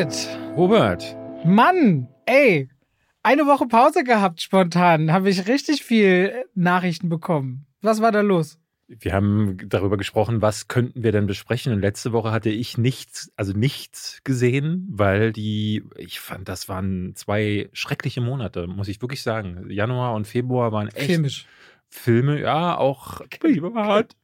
David! Robert! Mann! Ey! Eine Woche Pause gehabt spontan. Habe ich richtig viel Nachrichten bekommen. Was war da los? Wir haben darüber gesprochen, was könnten wir denn besprechen. Und letzte Woche hatte ich nichts, also nichts gesehen, weil die, ich fand, das waren zwei schreckliche Monate, muss ich wirklich sagen. Januar und Februar waren echt. Filmisch. Filme, ja, auch privat.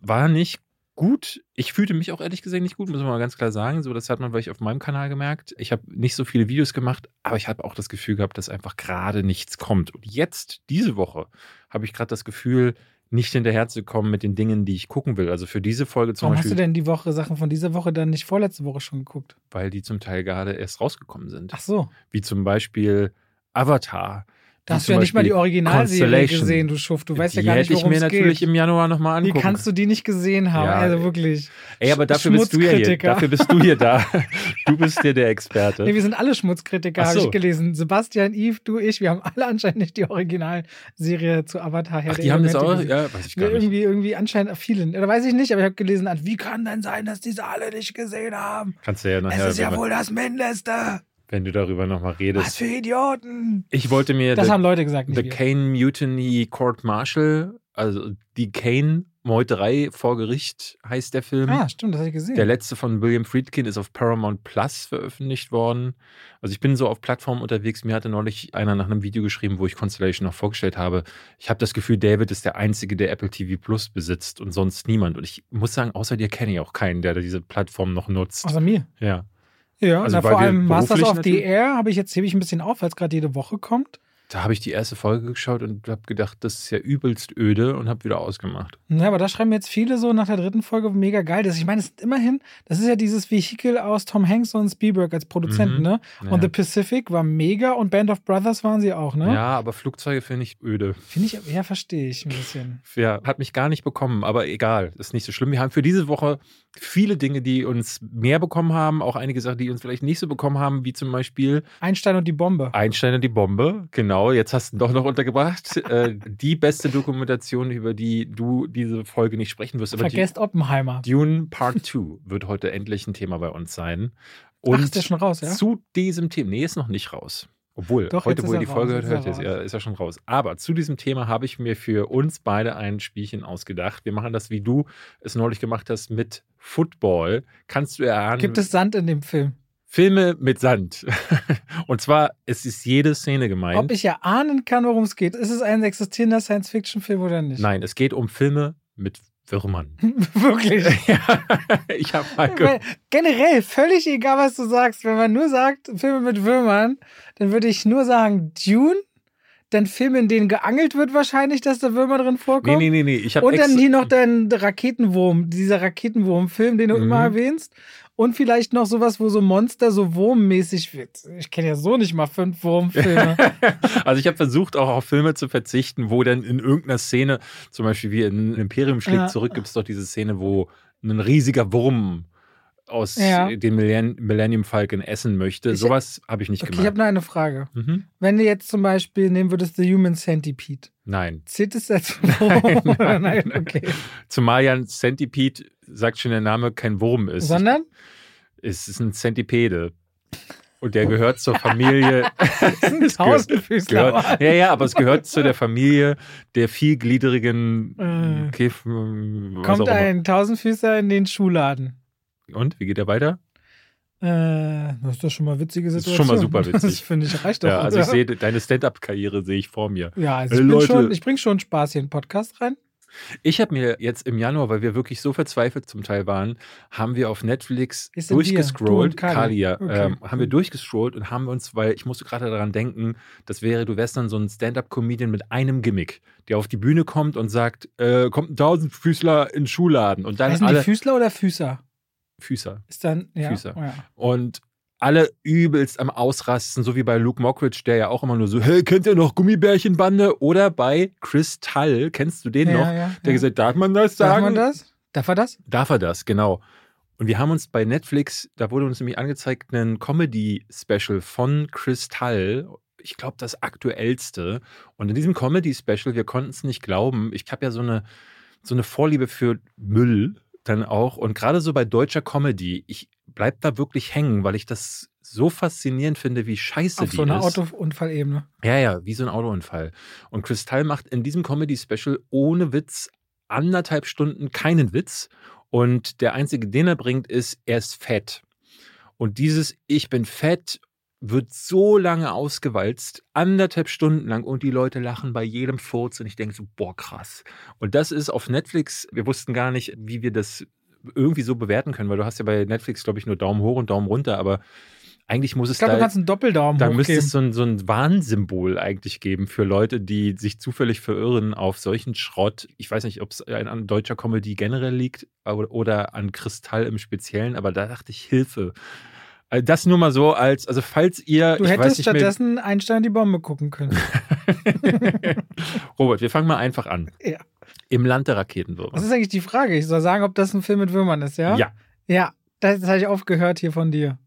War nicht gut. Ich fühlte mich auch ehrlich gesagt nicht gut, muss man mal ganz klar sagen. So, das hat man vielleicht auf meinem Kanal gemerkt. Ich habe nicht so viele Videos gemacht, aber ich habe auch das Gefühl gehabt, dass einfach gerade nichts kommt. Und jetzt, diese Woche, habe ich gerade das Gefühl, nicht hinterherzukommen mit den Dingen, die ich gucken will. Also für diese Folge zum Warum Beispiel. hast du denn die Woche Sachen von dieser Woche dann nicht vorletzte Woche schon geguckt? Weil die zum Teil gerade erst rausgekommen sind. Ach so. Wie zum Beispiel Avatar. Da hast du ja nicht mal die Originalserie gesehen, du Schuft. Du weißt ja gar nicht, worum es geht. Die hätte ich mir natürlich im Januar nochmal angucken. Wie kannst du die nicht gesehen haben? Ja. Also wirklich. Ey, aber dafür bist du ja hier. Dafür bist du hier da. Du bist hier der Experte. Nee, wir sind alle Schmutzkritiker, so. habe ich gelesen. Sebastian, Yves, du, ich, wir haben alle anscheinend nicht die Originalserie zu Avatar her. Ach, die haben das auch? Gesehen. Ja, weiß ich gar irgendwie, nicht. Irgendwie anscheinend viele. Oder weiß ich nicht, aber ich habe gelesen, wie kann denn sein, dass diese alle nicht gesehen haben? Kannst du ja nachher. Es ist ja wohl das Mindeste wenn du darüber nochmal redest. Was für Idioten! Ich wollte mir. Das the, haben Leute gesagt. Nicht The Kane Mutiny Court Martial, also die Kane Meuterei vor Gericht heißt der Film. Ah, stimmt, das habe ich gesehen. Der letzte von William Friedkin ist auf Paramount Plus veröffentlicht worden. Also ich bin so auf Plattformen unterwegs. Mir hatte neulich einer nach einem Video geschrieben, wo ich Constellation noch vorgestellt habe. Ich habe das Gefühl, David ist der Einzige, der Apple TV Plus besitzt und sonst niemand. Und ich muss sagen, außer dir kenne ich auch keinen, der diese Plattform noch nutzt. Außer mir? Ja. Ja, also na, vor allem Masters of the Air habe ich jetzt hebe ich ein bisschen auf, weil es gerade jede Woche kommt. Da habe ich die erste Folge geschaut und habe gedacht, das ist ja übelst öde und habe wieder ausgemacht. Ja, aber da schreiben jetzt viele so nach der dritten Folge mega geil. Das, ich meine, es ist immerhin, das ist ja dieses Vehikel aus Tom Hanks und Spielberg als Produzenten, mhm. ne? Und ja. The Pacific war mega und Band of Brothers waren sie auch, ne? Ja, aber Flugzeuge finde ich öde. Finde ich, ja, verstehe ich ein bisschen. Ja, hat mich gar nicht bekommen, aber egal, ist nicht so schlimm. Wir haben für diese Woche viele Dinge, die uns mehr bekommen haben, auch einige Sachen, die uns vielleicht nicht so bekommen haben, wie zum Beispiel Einstein und die Bombe. Einstein und die Bombe, genau. Jetzt hast du doch noch untergebracht. äh, die beste Dokumentation, über die du diese Folge nicht sprechen wirst. Vergesst Oppenheimer. Dune Part 2 wird heute endlich ein Thema bei uns sein. Und Ach, ist der schon raus, ja? Zu diesem Thema, nee, ist noch nicht raus. Obwohl, Doch, heute, wo ihr die raus, Folge hört, ist er, ist er schon raus. Aber zu diesem Thema habe ich mir für uns beide ein Spielchen ausgedacht. Wir machen das, wie du es neulich gemacht hast, mit Football. Kannst du erahnen? Gibt es Sand in dem Film? Filme mit Sand. Und zwar, es ist jede Szene gemeint. Ob ich ja ahnen kann, worum es geht. Ist es ein existierender Science-Fiction-Film oder nicht? Nein, es geht um Filme mit Würmern. Wirklich? ja, ich habe mal gehört. Generell, völlig egal, was du sagst. Wenn man nur sagt, Filme mit Würmern, dann würde ich nur sagen, Dune dann Filme, in denen geangelt wird wahrscheinlich, dass da Würmer drin vorkommen. Nee, nee, nee, nee. Ich Und dann hier noch dein Raketenwurm, dieser Raketenwurm-Film, den du mhm. immer erwähnst. Und vielleicht noch sowas, wo so Monster so wurmmäßig wird. Ich kenne ja so nicht mal fünf Wurmfilme. also ich habe versucht, auch auf Filme zu verzichten, wo dann in irgendeiner Szene, zum Beispiel wie in Imperium schlägt ja. zurück, gibt es doch diese Szene, wo ein riesiger Wurm aus ja. dem Millennium Falcon essen möchte. Ich, Sowas habe ich nicht okay, gemacht. Ich habe noch eine Frage. Mhm. Wenn du jetzt zum Beispiel nehmen würdest The Human Centipede. Nein. Zählt es als Wurm? nein, nein, okay. Zumal ja ein Centipede, sagt schon der Name, kein Wurm ist. Sondern? Es ist ein Centipede. Und der gehört zur Familie. Tausendfüßler. ja, ja, aber es gehört zu der Familie der vielgliedrigen äh, Kiff. Kommt ein Tausendfüßer in den Schuhladen. Und wie geht er weiter? Äh, das ist doch schon mal witzige Situation. Das ist schon mal super witzig. Das finde ich reicht doch. Ja, also ich sehe deine Stand-up-Karriere sehe ich vor mir. Ja, also ich, hey, schon, ich bringe schon Spaß hier in den Podcast rein. Ich habe mir jetzt im Januar, weil wir wirklich so verzweifelt zum Teil waren, haben wir auf Netflix durchgescrollt, Kalia, okay. ähm, haben wir durchgescrollt und haben uns, weil ich musste gerade daran denken, das wäre, du wärst dann so ein Stand-up-Comedian mit einem Gimmick, der auf die Bühne kommt und sagt, äh, kommt ein Tausendfüßler in den Schuhladen und dann heißen alle die Füßler oder Füßer? Füßer. Ist dann, ja. Füßer. Oh ja. Und alle übelst am Ausrasten, so wie bei Luke Mockridge, der ja auch immer nur so, hey, kennt ihr noch Gummibärchenbande? Oder bei Chris Tull, kennst du den ja, noch? Ja, der gesagt, darf man das sagen? Darf man das? Darf er das? Darf er das, genau. Und wir haben uns bei Netflix, da wurde uns nämlich angezeigt, einen Comedy-Special von Chris Tull. Ich glaube, das aktuellste. Und in diesem Comedy-Special, wir konnten es nicht glauben, ich habe ja so eine, so eine Vorliebe für Müll dann auch. Und gerade so bei deutscher Comedy, ich bleib da wirklich hängen, weil ich das so faszinierend finde, wie scheiße Auf die so einer ist. Autounfallebene. Ja, ja, wie so ein Autounfall. Und Kristall macht in diesem Comedy-Special ohne Witz anderthalb Stunden keinen Witz. Und der einzige, den er bringt, ist, er ist fett. Und dieses Ich bin fett wird so lange ausgewalzt, anderthalb Stunden lang und die Leute lachen bei jedem Furz und ich denke so, boah, krass. Und das ist auf Netflix, wir wussten gar nicht, wie wir das irgendwie so bewerten können, weil du hast ja bei Netflix, glaube ich, nur Daumen hoch und Daumen runter, aber eigentlich muss es Ich glaube, da, du kannst einen Doppeldaumen da müsste es so ein, so ein Warnsymbol eigentlich geben für Leute, die sich zufällig verirren auf solchen Schrott. Ich weiß nicht, ob es an, deutscher Comedy generell liegt oder an Kristall im Speziellen, aber da dachte ich, Hilfe. Also Das nur mal so als, also falls ihr, Du ich weiß hättest nicht mehr, stattdessen Einstein die Bombe gucken können. Robert, wir fangen mal einfach an. Ja. Im Land der Raketenwürmer. Was ist eigentlich die Frage? Ich soll sagen, ob das ein Film mit Würmern ist, ja? Ja. Ja, das, das habe ich oft gehört hier von dir.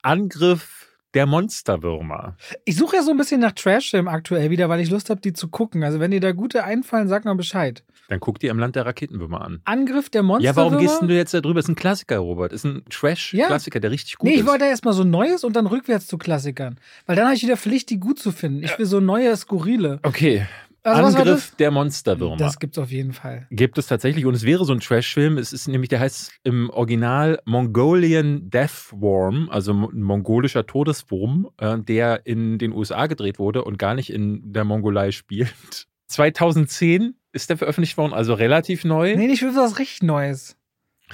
Angriff der Monsterwürmer. Ich suche ja so ein bisschen nach Trashfilm aktuell wieder, weil ich Lust habe, die zu gucken. Also wenn dir da gute einfallen, sag mal Bescheid. Dann guck dir im Land der Raketenwürmer an. Angriff der Monster. Ja, warum gehst denn du jetzt da drüber? Ist ein Klassiker, Robert. Ist ein Trash-Klassiker, der richtig gut Nee, ich ist. wollte erstmal so Neues und dann rückwärts zu Klassikern. Weil dann habe ich wieder Pflicht, die gut zu finden. Ich will so neue, skurrile. Okay. Also Angriff der Monsterwürmer. Das gibt's auf jeden Fall. Gibt es tatsächlich und es wäre so ein Trash-Film. Es ist nämlich, der heißt im Original Mongolian Deathworm, also mo- ein mongolischer Todeswurm, äh, der in den USA gedreht wurde und gar nicht in der Mongolei spielt. 2010 ist der veröffentlicht worden, also relativ neu. Nee, ich will was richtig Neues.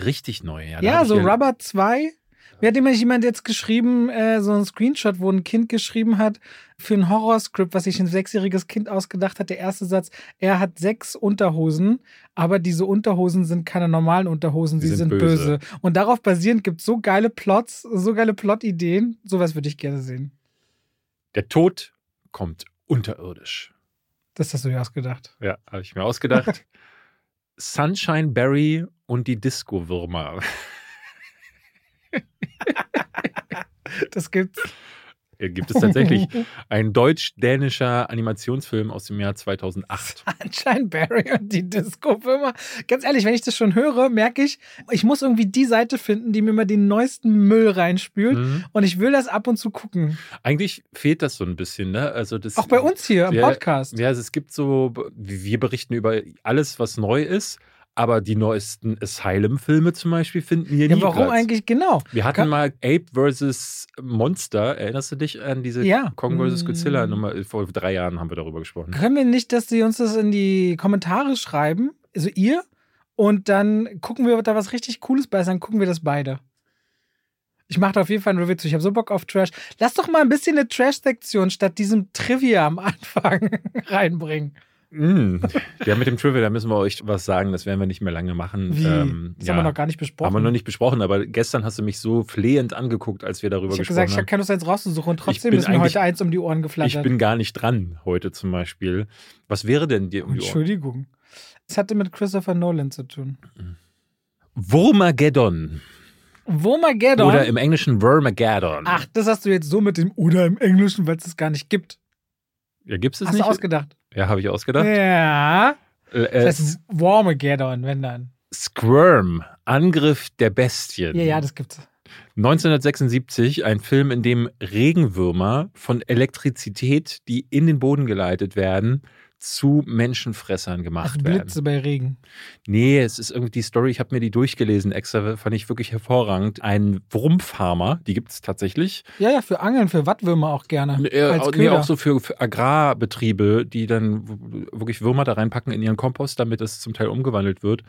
Richtig neu, ja. Ja, so Rubber 2. Mir hat immer jemand jetzt geschrieben, äh, so ein Screenshot, wo ein Kind geschrieben hat, für ein Horrorscript, was sich ein sechsjähriges Kind ausgedacht hat. Der erste Satz, er hat sechs Unterhosen, aber diese Unterhosen sind keine normalen Unterhosen, sie Sie sind, sind böse. böse. Und darauf basierend gibt es so geile Plots, so geile Plot-Ideen. Sowas würde ich gerne sehen. Der Tod kommt unterirdisch. Das hast du dir ausgedacht. Ja, habe ich mir ausgedacht. Sunshine Berry und die Disco-Würmer. Das gibt's. Hier gibt es tatsächlich ein deutsch-dänischer Animationsfilm aus dem Jahr 2008. Anscheinend Barry und die Disco-Firma. Ganz ehrlich, wenn ich das schon höre, merke ich, ich muss irgendwie die Seite finden, die mir immer den neuesten Müll reinspült. Mhm. Und ich will das ab und zu gucken. Eigentlich fehlt das so ein bisschen, ne? Also das, Auch bei uns hier im Ja, Podcast. Ja, also es gibt so, wir berichten über alles, was neu ist, aber die neuesten Asylum-Filme zum Beispiel finden hier Ja, nie warum Platz. eigentlich genau? Wir hatten Kann- mal Ape vs. Monster. Erinnerst du dich an diese Ja. Kong vs. Godzilla Mm. Nummer? Vor drei Jahren haben wir darüber gesprochen. Können wir nicht, dass sie uns das in die Kommentare schreiben? Also ihr? Und dann gucken wir, ob da was richtig Cooles bei ist, dann gucken wir das beide. Ich mache da auf jeden Fall ein Review zu. Ich habe so Bock auf Trash. Lass doch mal ein bisschen eine Trash-Sektion statt diesem Trivia am Anfang reinbringen. Mm. Ja, mit dem Trivia, da müssen wir euch was sagen. Das werden wir nicht mehr lange machen. Wie? Ähm, das ja, haben wir noch gar nicht besprochen. haben wir noch nicht besprochen, aber gestern hast du mich so flehend angeguckt, als wir darüber ich habe gesprochen gesagt, ich habe haben. keine Lust, eins rauszusuchen. Und trotzdem ist mir heute eins um die Ohren Ich geflattert. bin gar nicht dran heute zum Beispiel. Was wäre denn dir um die Ohren? Entschuldigung. Es hatte mit Christopher Nolan zu tun. Wurmageddon. Womageddon. Oder im Englischen Wormageddon. Ach, das hast du jetzt so mit dem oder im Englischen, weil es es gar nicht gibt. Ja, gibt's es hast nicht? du ausgedacht? Ja, habe ich ausgedacht. Ja. Äh, Das heißt Warmageddon, wenn dann. Squirm, Angriff der Bestien. Ja, ja, das gibt's. 1976, ein Film, in dem Regenwürmer von Elektrizität, die in den Boden geleitet werden, zu Menschenfressern gemacht Also werden. Blitze bei Regen. Nee, es ist irgendwie die Story, ich habe mir die durchgelesen extra, fand ich wirklich hervorragend. Ein Wurmfarmer, die gibt es tatsächlich. Ja, ja, für Angeln, für Wattwürmer auch gerne. Äh, als nee, auch so für, für Agrarbetriebe, die dann wirklich Würmer da reinpacken in ihren Kompost, damit es zum Teil umgewandelt wird.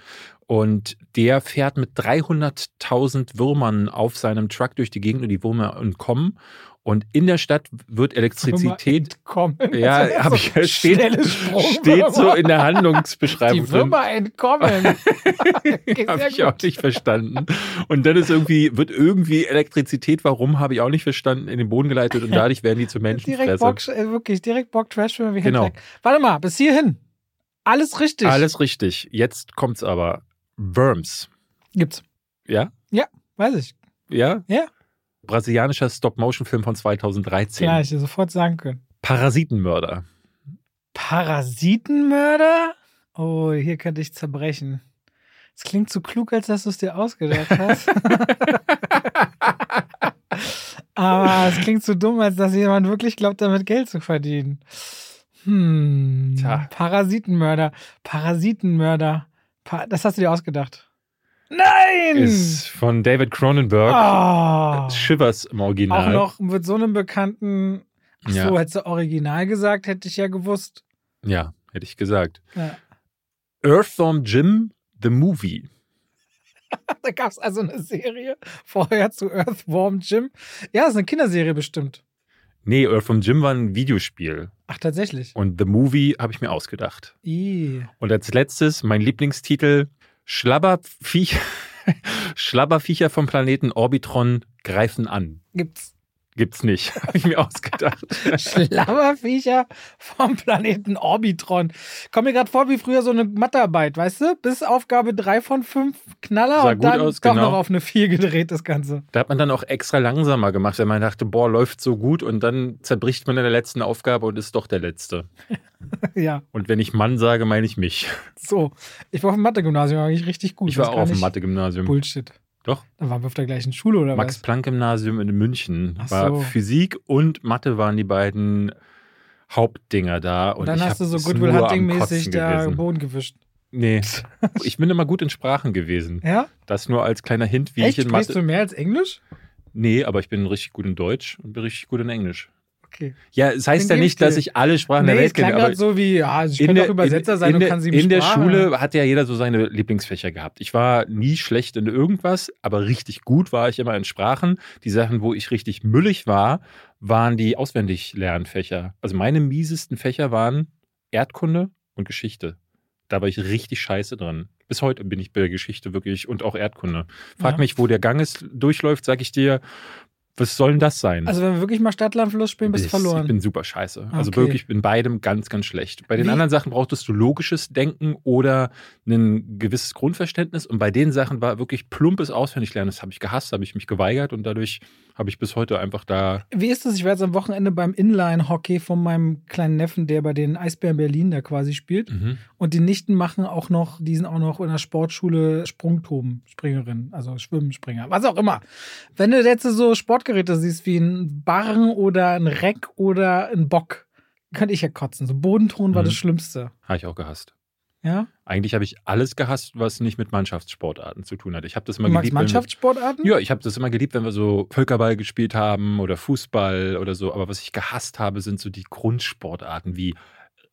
Und der fährt mit 300.000 Würmern auf seinem Truck durch die Gegend und die Würmer entkommen. Und in der Stadt wird Elektrizität. Entkommen. Ja, Das hab so ich steht, schnelle Sprungwürmer. steht so in der Handlungsbeschreibung. Die Würmer entkommen. Okay, Habe ich auch nicht verstanden. Und dann ist irgendwie, wird irgendwie Elektrizität, warum, habe ich auch nicht verstanden, in den Boden geleitet und dadurch werden die zu Direkt Menschenfressern. Bock, äh, wirklich, direkt Bock Trashfilme wie Genau. Hentai. Warte mal, bis hierhin. Alles richtig. Alles richtig. Jetzt kommt's aber. Worms. Gibt's. Ja? Weiß ich. Ja? Ja. Brasilianischer Stop-Motion-Film von 2013. Klar, ich dir sofort sagen können. Parasitenmörder. Parasitenmörder? Oh, hier könnte ich zerbrechen. Es klingt zu klug, als dass du es dir ausgedacht hast. Aber es klingt so dumm, als dass jemand wirklich glaubt, damit Geld zu verdienen. Hm. Tja. Parasitenmörder. Parasitenmörder. Pa das hast du dir ausgedacht. Nein! Ist von David Cronenberg. oh. Shivers im Auch Original. noch mit so einem bekannten. Ach so, Ja. hättest du Original gesagt, hätte ich ja gewusst. Ja, hätte ich gesagt. Ja. Earthworm Jim, The Movie. Da gab es also eine Serie vorher zu Earthworm Jim. Ja, ist eine Kinderserie bestimmt. Nee, Earthworm Jim war ein Videospiel. Ach, tatsächlich. Und The Movie habe ich mir ausgedacht. I. Und als letztes mein Lieblingstitel: Schlabberviecher, Schlabberviecher vom Planeten Orbitron greifen an. Gibt's Gibt's nicht. Habe ich mir ausgedacht. Schlabberviecher vom Planeten Orbitron. Kommt mir gerade vor wie früher so eine Mathearbeit, weißt du? Bis Aufgabe 3 von 5 Knaller Sah und dann aus, doch genau. noch auf eine 4 gedreht, das Ganze. Da hat man dann auch extra langsamer gemacht, wenn man dachte, boah, läuft so gut und dann zerbricht man in der letzten Aufgabe und ist doch der Letzte. ja, Und wenn ich Mann sage, meine ich mich. so. Ich war auf dem Mathe-Gymnasium, eigentlich richtig gut. Ich war auch auf dem Mathe-Gymnasium. Bullshit. Doch. Dann waren wir auf der gleichen Schule oder was? Max-Planck-Gymnasium in München. Ach War so. Physik und Mathe waren die beiden Hauptdinger da. Und Und dann hast du so Goodwill Hunting-mäßig da. Boden gewischt. Nee, ich bin immer gut in Sprachen gewesen. Ja? Das nur als kleiner Hint, wie Echt? ich in Sprichst Mathe. du mehr als Englisch? Nee, aber ich bin richtig gut in Deutsch und bin richtig gut in Englisch. Okay. Ja, es heißt Den ja nicht, dass ich alle Sprachen Nee, der Welt kenne, aber gerade so wie, ja, ich könnte der, auch Übersetzer in, sein in, und der, kann sieben in der. Schule hat ja jeder so seine Lieblingsfächer gehabt. Ich war nie schlecht in irgendwas, aber richtig gut war ich immer in Sprachen. Die Sachen, wo ich richtig müllig war, waren die Auswendiglernfächer. Also meine miesesten Fächer waren Erdkunde und Geschichte. Da war ich richtig scheiße dran. Bis heute bin ich bei der Geschichte wirklich und auch Erdkunde. Frag Ja. mich, wo der Ganges durchläuft, sag ich dir, was soll denn das sein? Also wenn wir wirklich mal Stadtlandfluss spielen, bist du verloren. Ich bin super scheiße. Also Okay. wirklich in beidem ganz, ganz schlecht. Bei den Wie- anderen Sachen brauchtest du logisches Denken oder ein gewisses Grundverständnis. Und bei den Sachen war wirklich plumpes Auswendiglernen. Das habe ich gehasst, habe ich mich geweigert und dadurch habe ich bis heute einfach da. Wie ist es? Ich war jetzt am Wochenende beim Inline-Hockey von meinem kleinen Neffen, der bei den Eisbären Berlin da quasi spielt. Mhm. Und die Nichten machen auch noch, die sind auch noch in der Sportschule Sprungturm, Springerin, also Schwimmspringer, was auch immer. Wenn du jetzt so Sportgeräte siehst wie ein Barren oder ein Reck oder ein Bock, könnte ich ja kotzen. So Bodenton war Mhm. das Schlimmste. Habe ich auch gehasst. Ja? Eigentlich habe ich alles gehasst, was nicht mit Mannschaftssportarten zu tun hat. Ich habe das immer Du geliebt. wenn wir- Mannschaftssportarten? Ja, ich habe das immer geliebt, wenn wir so Völkerball gespielt haben oder Fußball oder so. Aber was ich gehasst habe, sind so die Grundsportarten wie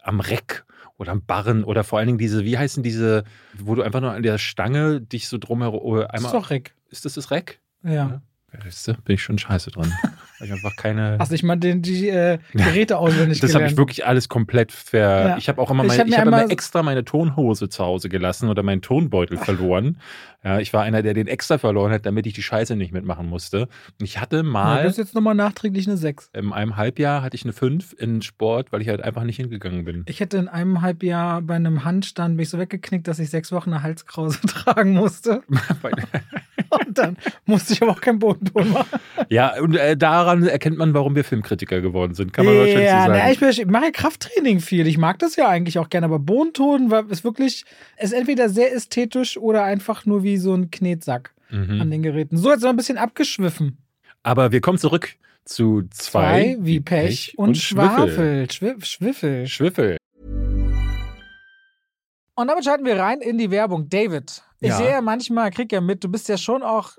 am Reck oder am Barren oder vor allen Dingen diese, wie heißen diese, wo du einfach nur an der Stange dich so drumherum Das einmal. ist doch Reck. Ist das das Reck? Ja. Ja. Weißt du, bin ich schon scheiße dran. Weil ich einfach keine. Nicht mal den, die äh, Geräte auswendig das habe ich wirklich alles komplett ver. Ja. Ich habe auch immer, Ich meine, hab mir ich habe immer extra meine Tonhose zu Hause gelassen oder meinen Tonbeutel verloren. Ja, ich war einer, der den extra verloren hat, damit ich die Scheiße nicht mitmachen musste. Und ich hatte Ja, mal. das ist jetzt nochmal nachträglich eine 6. in einem Halbjahr hatte ich eine 5 in Sport, weil ich halt einfach nicht hingegangen bin. Ich hätte in einem Halbjahr bei einem Handstand mich so weggeknickt, dass ich sechs Wochen eine Halskrause tragen musste. Und dann musste ich aber auch keinen Bodenton machen. ja, und äh, daran erkennt man, warum wir Filmkritiker geworden sind. Kann man wahrscheinlich so ja, sagen. na, ich, ich mache ja Krafttraining viel. Ich mag das ja eigentlich auch gerne, aber Bodenton war, ist wirklich, ist entweder sehr ästhetisch oder einfach nur wie so ein Knetsack an mhm. den Geräten. So, jetzt wir ein bisschen abgeschwiffen. Aber wir kommen zurück zu zwei, Zwei wie Pech, und, Schwafel. Schwiff, Schwiffel. Schwiffel. Und damit schalten wir rein in die Werbung. David, ich Ja. sehe ja manchmal, krieg ja mit, du bist ja schon auch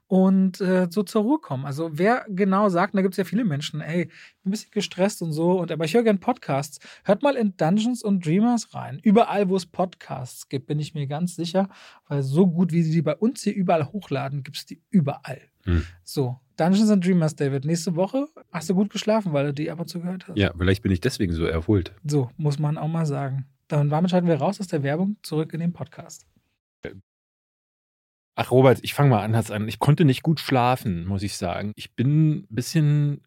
und äh, so zur Ruhe kommen. Also wer genau sagt, und da gibt es ja viele Menschen, ey, ich bin ein bisschen gestresst und so, und aber ich höre gerne Podcasts. Hört mal in Dungeons and Dreamers rein. Überall, wo es Podcasts gibt, bin ich mir ganz sicher, weil so gut, wie sie die bei uns hier überall hochladen, gibt es die überall. Hm. So, Dungeons and Dreamers, David. Nächste Woche hast du gut geschlafen, weil du die ab und zu gehört hast. Ja, vielleicht bin ich deswegen so erholt. So, muss man auch mal sagen. Dann damit schalten wir raus aus der Werbung zurück in den Podcast. Ach, Robert, ich fange mal anders an. Ich konnte nicht gut schlafen, muss ich sagen. Ich bin ein bisschen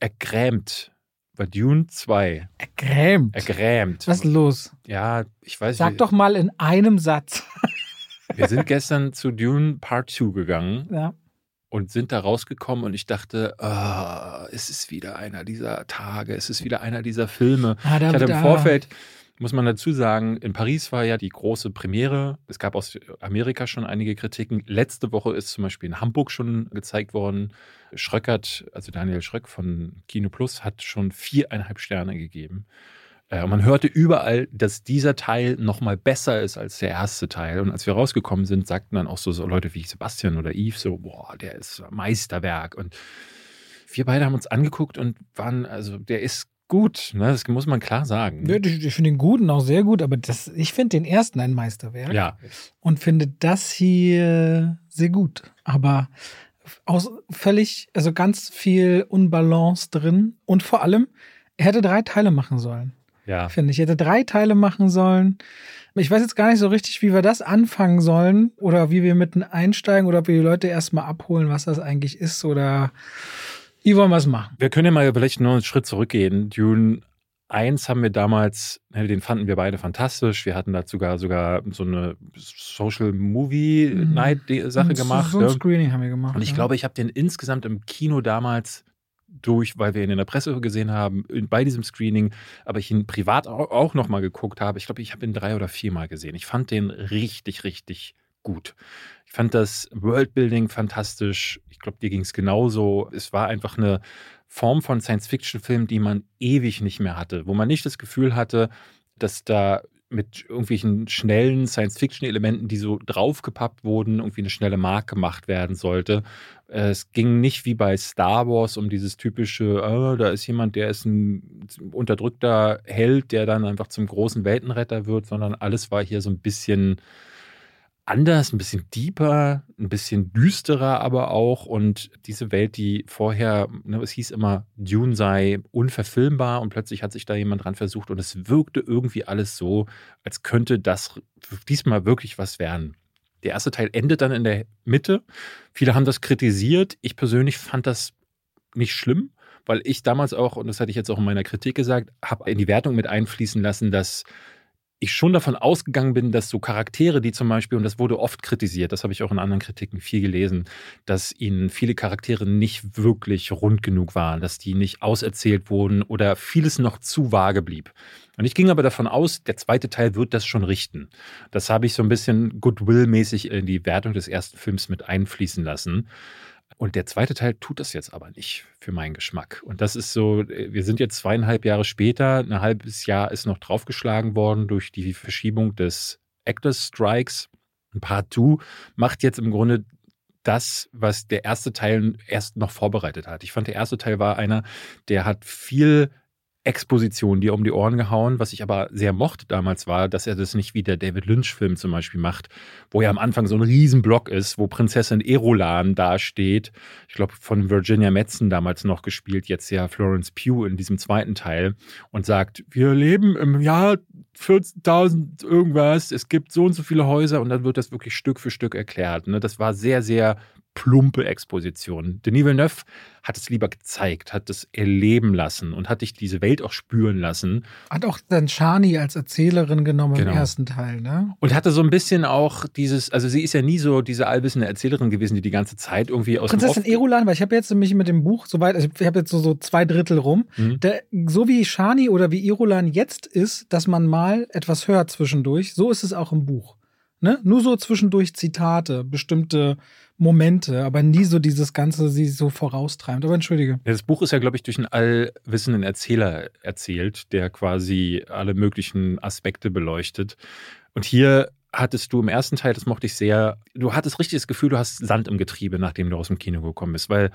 ergrämt bei Dune 2. Ergrämt? Ergrämt. Was ist los? Ja, ich weiß Sag doch mal in einem Satz. Wir sind gestern zu Dune Part 2 gegangen. Ja. Und sind da rausgekommen und ich dachte, oh, es ist wieder einer dieser Tage, es ist wieder einer dieser Filme. Ah, ich hatte im Vorfeld, muss man dazu sagen, in Paris war ja die große Premiere. Es gab aus Amerika schon einige Kritiken. Letzte Woche ist zum Beispiel in Hamburg schon gezeigt worden. Schröckert, also Daniel Schröck von Kino Plus, hat schon viereinhalb Sterne gegeben. Äh, man hörte überall, dass dieser Teil noch mal besser ist als der erste Teil. Und als wir rausgekommen sind, sagten dann auch so, so Leute wie Sebastian oder Yves so, boah, der ist Meisterwerk. Und wir beide haben uns angeguckt und waren, also der ist gut, ne? das muss man klar sagen. Ja, ich, ich finde den guten auch sehr gut, aber das, ich finde den ersten ein Meisterwerk. Ja. Und finde das hier sehr gut. Aber aus völlig, also ganz viel Unbalance drin. Und vor allem, er hätte drei Teile machen sollen. Ja. Finde ich. Er hätte drei Teile machen sollen. Ich weiß jetzt gar nicht so richtig, wie wir das anfangen sollen oder wie wir mitten einsteigen oder ob wir die Leute erstmal abholen, was das eigentlich ist oder wie wollen wir es machen? Wir können ja mal vielleicht noch einen Schritt zurückgehen. Dune 1 haben wir damals, den fanden wir beide fantastisch. Wir hatten dazu sogar, sogar so eine Social Movie Night Sache mhm. gemacht. So ein Screening haben wir gemacht. Und ich ja. glaube, ich habe den insgesamt im Kino damals durch, weil wir ihn in der Presse gesehen haben, bei diesem Screening, aber ich ihn privat auch nochmal geguckt habe. Ich glaube, ich habe ihn drei oder viermal gesehen. Ich fand den richtig, richtig gut. Ich fand das Worldbuilding fantastisch. Ich glaube, dir ging es genauso. Es war einfach eine Form von Science-Fiction-Film, die man ewig nicht mehr hatte, wo man nicht das Gefühl hatte, dass da mit irgendwelchen schnellen Science-Fiction-Elementen, die so draufgepappt wurden, irgendwie eine schnelle Mark gemacht werden sollte. Es ging nicht wie bei Star Wars um dieses typische, oh, da ist jemand, der ist ein unterdrückter Held, der dann einfach zum großen Weltenretter wird, sondern alles war hier so ein bisschen anders, ein bisschen deeper, ein bisschen düsterer aber auch. Und diese Welt, die vorher, ne, es hieß immer, Dune sei unverfilmbar und plötzlich hat sich da jemand dran versucht und es wirkte irgendwie alles so, als könnte das diesmal wirklich was werden. Der erste Teil endet dann in der Mitte. Viele haben das kritisiert. Ich persönlich fand das nicht schlimm, weil ich damals auch, und das hatte ich jetzt auch in meiner Kritik gesagt, habe in die Wertung mit einfließen lassen, dass ich schon davon ausgegangen bin, dass so Charaktere, die zum Beispiel, und das wurde oft kritisiert, das habe ich auch in anderen Kritiken viel gelesen, dass ihnen viele Charaktere nicht wirklich rund genug waren, dass die nicht auserzählt wurden oder vieles noch zu vage blieb. Und ich ging aber davon aus, der zweite Teil wird das schon richten. Das habe ich so ein bisschen Goodwill-mäßig in die Wertung des ersten Films mit einfließen lassen. Und der zweite Teil tut das jetzt aber nicht für meinen Geschmack. Und das ist so, wir sind jetzt zweieinhalb Jahre später, ein halbes Jahr ist noch draufgeschlagen worden durch die Verschiebung des Actors Strikes. Part 2 macht jetzt im Grunde das, was der erste Teil erst noch vorbereitet hat. Ich fand, der erste Teil war einer, der hat viel Exposition dir um die Ohren gehauen. Was ich aber sehr mochte damals war, dass er das nicht wie der David Lynch-Film zum Beispiel macht, wo ja am Anfang so ein Riesenblock ist, wo Prinzessin Erolan dasteht. Ich glaube, von Virginia Metzen damals noch gespielt, jetzt ja Florence Pugh in diesem zweiten Teil und sagt, wir leben im Jahr 14.000 irgendwas, es gibt so und so viele Häuser und dann wird das wirklich Stück für Stück erklärt. Ne? Das war sehr, sehr plumpe Exposition. Denis Villeneuve hat es lieber gezeigt, hat es erleben lassen und hat dich diese Welt auch spüren lassen. Hat auch dann Shani als Erzählerin genommen genau. im ersten Teil, ne? Und hatte so ein bisschen auch dieses, also sie ist ja nie so diese allwissende Erzählerin gewesen, die die ganze Zeit irgendwie aus Prinzessin Erulan, weil ich habe jetzt mich mit dem Buch soweit, also ich habe jetzt so, so zwei Drittel rum. Mhm. Der, so wie Shani oder wie Irulan jetzt ist, dass man mal etwas hört zwischendurch, so ist es auch im Buch. Ne? Nur so zwischendurch Zitate, bestimmte Momente, aber nie so dieses Ganze, sie so voraustreibt. Aber entschuldige. Das Buch ist ja, glaube ich, durch einen allwissenden Erzähler erzählt, der quasi alle möglichen Aspekte beleuchtet. Und hier hattest du im ersten Teil, das mochte ich sehr, du hattest richtig das Gefühl, du hast Sand im Getriebe, nachdem du aus dem Kino gekommen bist, weil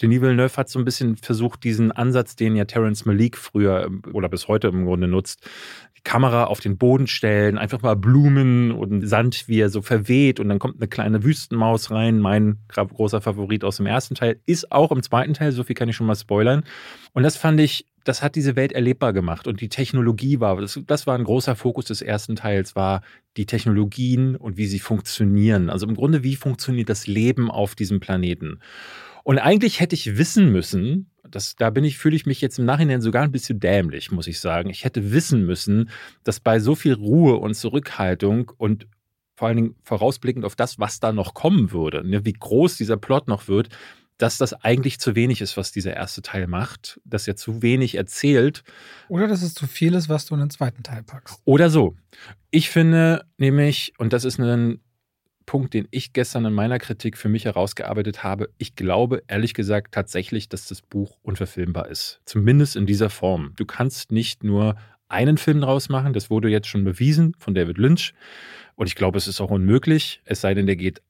Denis Villeneuve hat so ein bisschen versucht, diesen Ansatz, den ja Terence Malik früher oder bis heute im Grunde nutzt, die Kamera auf den Boden stellen, einfach mal Blumen und Sand, wie er so verweht und dann kommt eine kleine Wüstenmaus rein. Mein großer Favorit aus dem ersten Teil ist auch im zweiten Teil, so viel kann ich schon mal spoilern. Und das fand ich, das hat diese Welt erlebbar gemacht und die Technologie war, das, das war ein großer Fokus des ersten Teils, war die Technologien und wie sie funktionieren. Also im Grunde, wie funktioniert das Leben auf diesem Planeten? Und eigentlich hätte ich wissen müssen, das, da bin ich, fühle ich mich jetzt im Nachhinein sogar ein bisschen dämlich, muss ich sagen. Ich hätte wissen müssen, dass bei so viel Ruhe und Zurückhaltung und vor allen Dingen vorausblickend auf das, was da noch kommen würde, ne, wie groß dieser Plot noch wird, dass das eigentlich zu wenig ist, was dieser erste Teil macht, dass er zu wenig erzählt. Oder dass es zu viel ist, was du in den zweiten Teil packst. Oder so. Ich finde nämlich, und das ist ein Punkt, den ich gestern in meiner Kritik für mich herausgearbeitet habe. Ich glaube ehrlich gesagt tatsächlich, dass das Buch unverfilmbar ist. Zumindest in dieser Form. Du kannst nicht nur einen Film draus machen. Das wurde jetzt schon bewiesen von David Lynch. Und ich glaube, es ist auch unmöglich. Es sei denn, der geht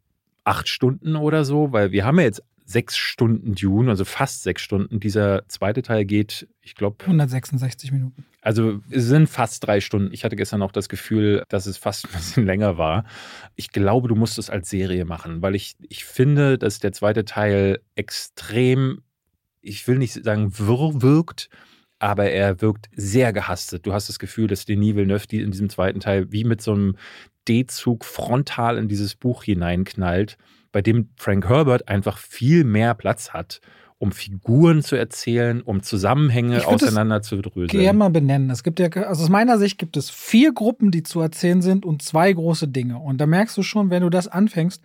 acht Stunden oder so, weil wir haben ja jetzt sechs Stunden Dune, also fast sechs Stunden. Dieser zweite Teil geht, ich glaube. 166 Minuten. Also es sind fast drei Stunden. Ich hatte gestern auch das Gefühl, dass es fast ein bisschen länger war. Ich glaube, du musst es als Serie machen, weil ich, ich finde, dass der zweite Teil extrem, ich will nicht sagen wirr wirkt, aber er wirkt sehr gehastet. Du hast das Gefühl, dass Denis Villeneuve in diesem zweiten Teil wie mit so einem D-Zug frontal in dieses Buch hineinknallt bei dem Frank Herbert einfach viel mehr Platz hat, um Figuren zu erzählen, um Zusammenhänge auseinander zu dröseln. Gerne mal benennen. Es gibt ja, also aus meiner Sicht gibt es vier Gruppen, die zu erzählen sind und zwei große Dinge. Und da merkst du schon, wenn du das anfängst,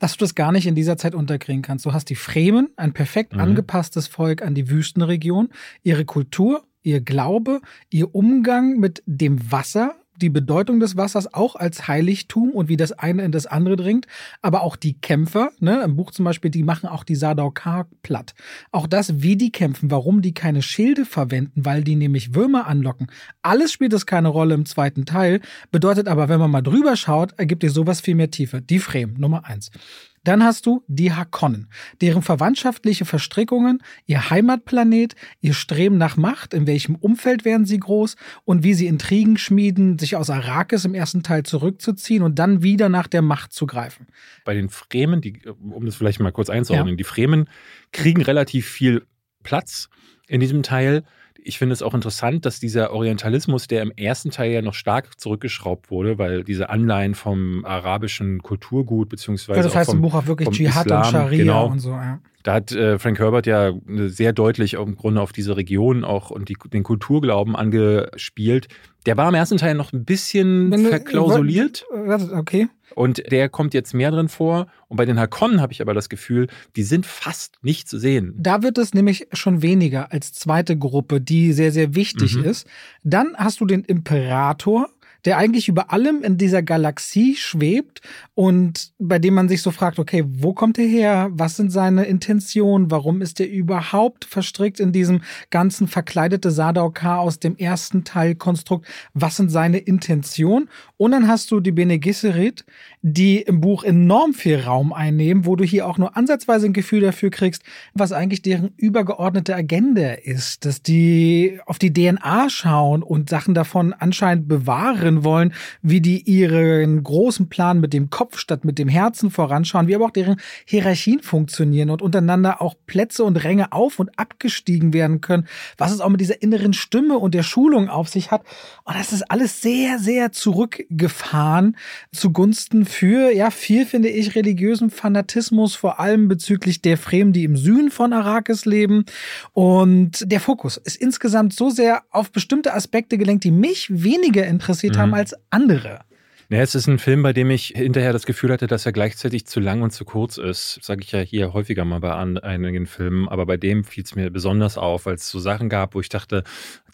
dass du das gar nicht in dieser Zeit unterkriegen kannst. Du hast die Fremen, ein perfekt mhm. angepasstes Volk an die Wüstenregion, ihre Kultur, ihr Glaube, ihr Umgang mit dem Wasser, die Bedeutung des Wassers auch als Heiligtum und wie das eine in das andere dringt, aber auch die Kämpfer, ne, im Buch zum Beispiel, die machen auch die Sardaukar platt. Auch das, wie die kämpfen, warum die keine Schilde verwenden, weil die nämlich Würmer anlocken. Alles spielt es keine Rolle im zweiten Teil, bedeutet aber, wenn man mal drüber schaut, ergibt dir sowas viel mehr Tiefe. Die Frame, Nummer eins. Dann hast du die Hakonnen, deren verwandtschaftliche Verstrickungen, ihr Heimatplanet, ihr Streben nach Macht, in welchem Umfeld werden sie groß und wie sie Intrigen schmieden, sich aus Arrakis im ersten Teil zurückzuziehen und dann wieder nach der Macht zu greifen. Bei den Fremen, die, um das vielleicht mal kurz einzuordnen, ja. die Fremen kriegen relativ viel Platz in diesem Teil ich finde es auch interessant, dass dieser Orientalismus, der im ersten Teil ja noch stark zurückgeschraubt wurde, weil diese Anleihen vom arabischen Kulturgut beziehungsweise ja, das heißt vom, im Buch auch wirklich Dschihad Islam, und Scharia genau, und so. Ja. Da hat äh, Frank Herbert ja sehr deutlich im Grunde auf diese Region auch und die, den Kulturglauben angespielt. Der war im ersten Teil noch ein bisschen Wenn, verklausuliert. Okay. Und der kommt jetzt mehr drin vor. Und bei den Hakonnen habe ich aber das Gefühl, die sind fast nicht zu sehen. Da wird es nämlich schon weniger als zweite Gruppe, die sehr, sehr wichtig mhm. ist. Dann hast du den Imperator der eigentlich über allem in dieser Galaxie schwebt und bei dem man sich so fragt, okay, wo kommt er her? Was sind seine Intentionen? Warum ist er überhaupt verstrickt in diesem ganzen verkleidete Sadaukar aus dem ersten Teil Konstrukt? Was sind seine Intentionen? Und dann hast du die Bene Gesserit, die im Buch enorm viel Raum einnehmen, wo du hier auch nur ansatzweise ein Gefühl dafür kriegst, was eigentlich deren übergeordnete Agenda ist, dass die auf die DNA schauen und Sachen davon anscheinend bewahren darin wollen, wie die ihren großen Plan mit dem Kopf statt mit dem Herzen voranschauen, wie aber auch deren Hierarchien funktionieren und untereinander auch Plätze und Ränge auf und abgestiegen werden können, was es auch mit dieser inneren Stimme und der Schulung auf sich hat. Und das ist alles sehr, sehr zurückgefahren zugunsten für, ja, viel finde ich, religiösen Fanatismus, vor allem bezüglich der Fremen, die im Süden von Arrakis leben. Und der Fokus ist insgesamt so sehr auf bestimmte Aspekte gelenkt, die mich weniger interessiert mhm. Haben als andere. Ja, es ist ein Film, bei dem ich hinterher das Gefühl hatte, dass er gleichzeitig zu lang und zu kurz ist. Sage ich ja hier häufiger mal bei einigen Filmen, aber bei dem fiel es mir besonders auf, weil es so Sachen gab, wo ich dachte,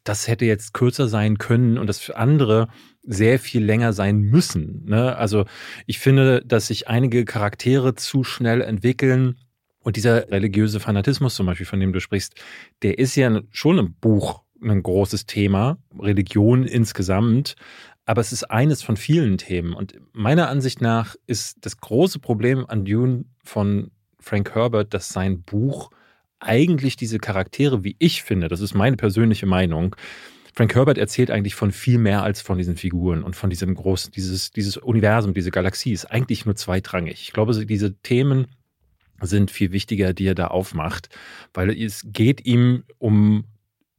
das hätte jetzt kürzer sein können und das für andere sehr viel länger sein müssen. Ne? Also ich finde, dass sich einige Charaktere zu schnell entwickeln. Und dieser religiöse Fanatismus zum Beispiel, von dem du sprichst, der ist ja schon im Buch ein großes Thema, Religion insgesamt. Aber es ist eines von vielen Themen. Und meiner Ansicht nach ist das große Problem an Dune von Frank Herbert, dass sein Buch eigentlich diese Charaktere, wie ich finde, das ist meine persönliche Meinung, Frank Herbert erzählt eigentlich von viel mehr als von diesen Figuren und von diesem großen, dieses, dieses Universum, diese Galaxie ist eigentlich nur zweitrangig. Ich glaube, diese Themen sind viel wichtiger, die er da aufmacht, weil es geht ihm um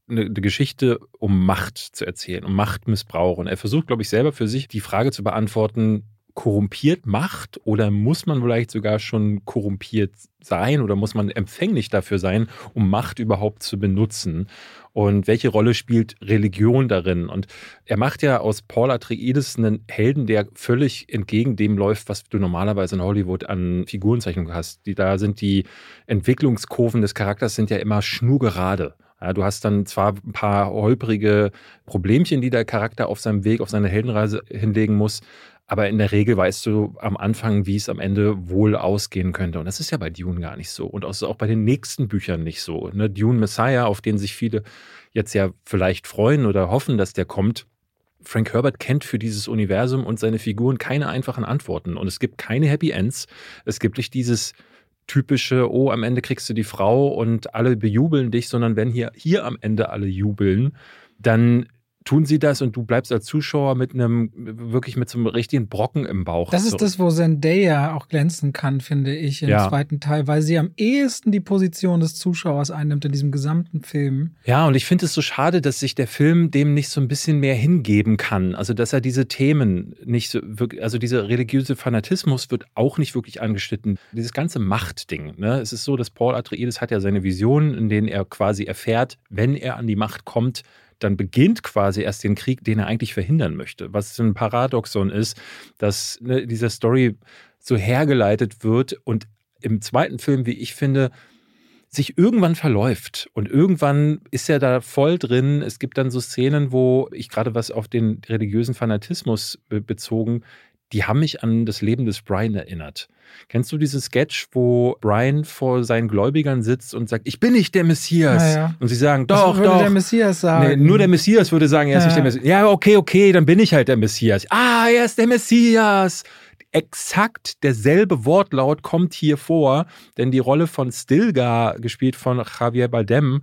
eine, eine Geschichte um Macht zu erzählen, um Machtmissbrauch. Und er versucht, glaube ich, selber für sich die Frage zu beantworten, korrumpiert Macht oder muss man vielleicht sogar schon korrumpiert sein oder muss man empfänglich dafür sein, um Macht überhaupt zu benutzen? Und welche Rolle spielt Religion darin? Und er macht ja aus Paul Atreides einen Helden, der völlig entgegen dem läuft, was du normalerweise in Hollywood an Figurenzeichnungen hast. Die, da sind die Entwicklungskurven des Charakters sind ja immer schnurgerade. Ja, du hast dann zwar ein paar holprige Problemchen, die der Charakter auf seinem Weg, auf seine Heldenreise hinlegen muss, aber in der Regel weißt du am Anfang, wie es am Ende wohl ausgehen könnte. Und das ist ja bei Dune gar nicht so. Und auch bei den nächsten Büchern nicht so. Ne? Dune Messiah, auf den sich viele jetzt ja vielleicht freuen oder hoffen, dass der kommt. Frank Herbert kennt für dieses Universum und seine Figuren keine einfachen Antworten. Und es gibt keine Happy Ends. Es gibt nicht dieses typische, oh, am Ende kriegst du die Frau und alle bejubeln dich, sondern wenn hier, hier am Ende alle jubeln, dann tun sie das und du bleibst als Zuschauer mit einem, wirklich mit so einem richtigen Brocken im Bauch. Das ist das, wo Zendaya auch glänzen kann, finde ich, im ja. zweiten Teil, weil sie am ehesten die Position des Zuschauers einnimmt in diesem gesamten Film. Ja, und ich finde es so schade, dass sich der Film dem nicht so ein bisschen mehr hingeben kann. Also, dass er diese Themen nicht so wirklich, also dieser religiöse Fanatismus wird auch nicht wirklich angeschnitten. Dieses ganze Machtding, ne? Es ist so, dass Paul Atreides hat ja seine Visionen, in denen er quasi erfährt, wenn er an die Macht kommt, dann beginnt quasi erst den Krieg, den er eigentlich verhindern möchte. Was ein Paradoxon ist, dass ne, diese Story so hergeleitet wird und im zweiten Film, wie ich finde, sich irgendwann verläuft. Und irgendwann ist er da voll drin. Es gibt dann so Szenen, wo ich gerade was auf den religiösen Fanatismus bezogen, die haben mich an das Leben des Brian erinnert. Kennst du diesen Sketch, wo Brian vor seinen Gläubigern sitzt und sagt, ich bin nicht der Messias? Ja. Und sie sagen, doch, Was würde doch. der Messias sagen? Nee, nur der Messias würde sagen, er ist ja. nicht der Messias. Ja, okay, okay, dann bin ich halt der Messias. Ah, er ist der Messias. Exakt derselbe Wortlaut kommt hier vor, denn die Rolle von Stilgar, gespielt von Javier Baldem,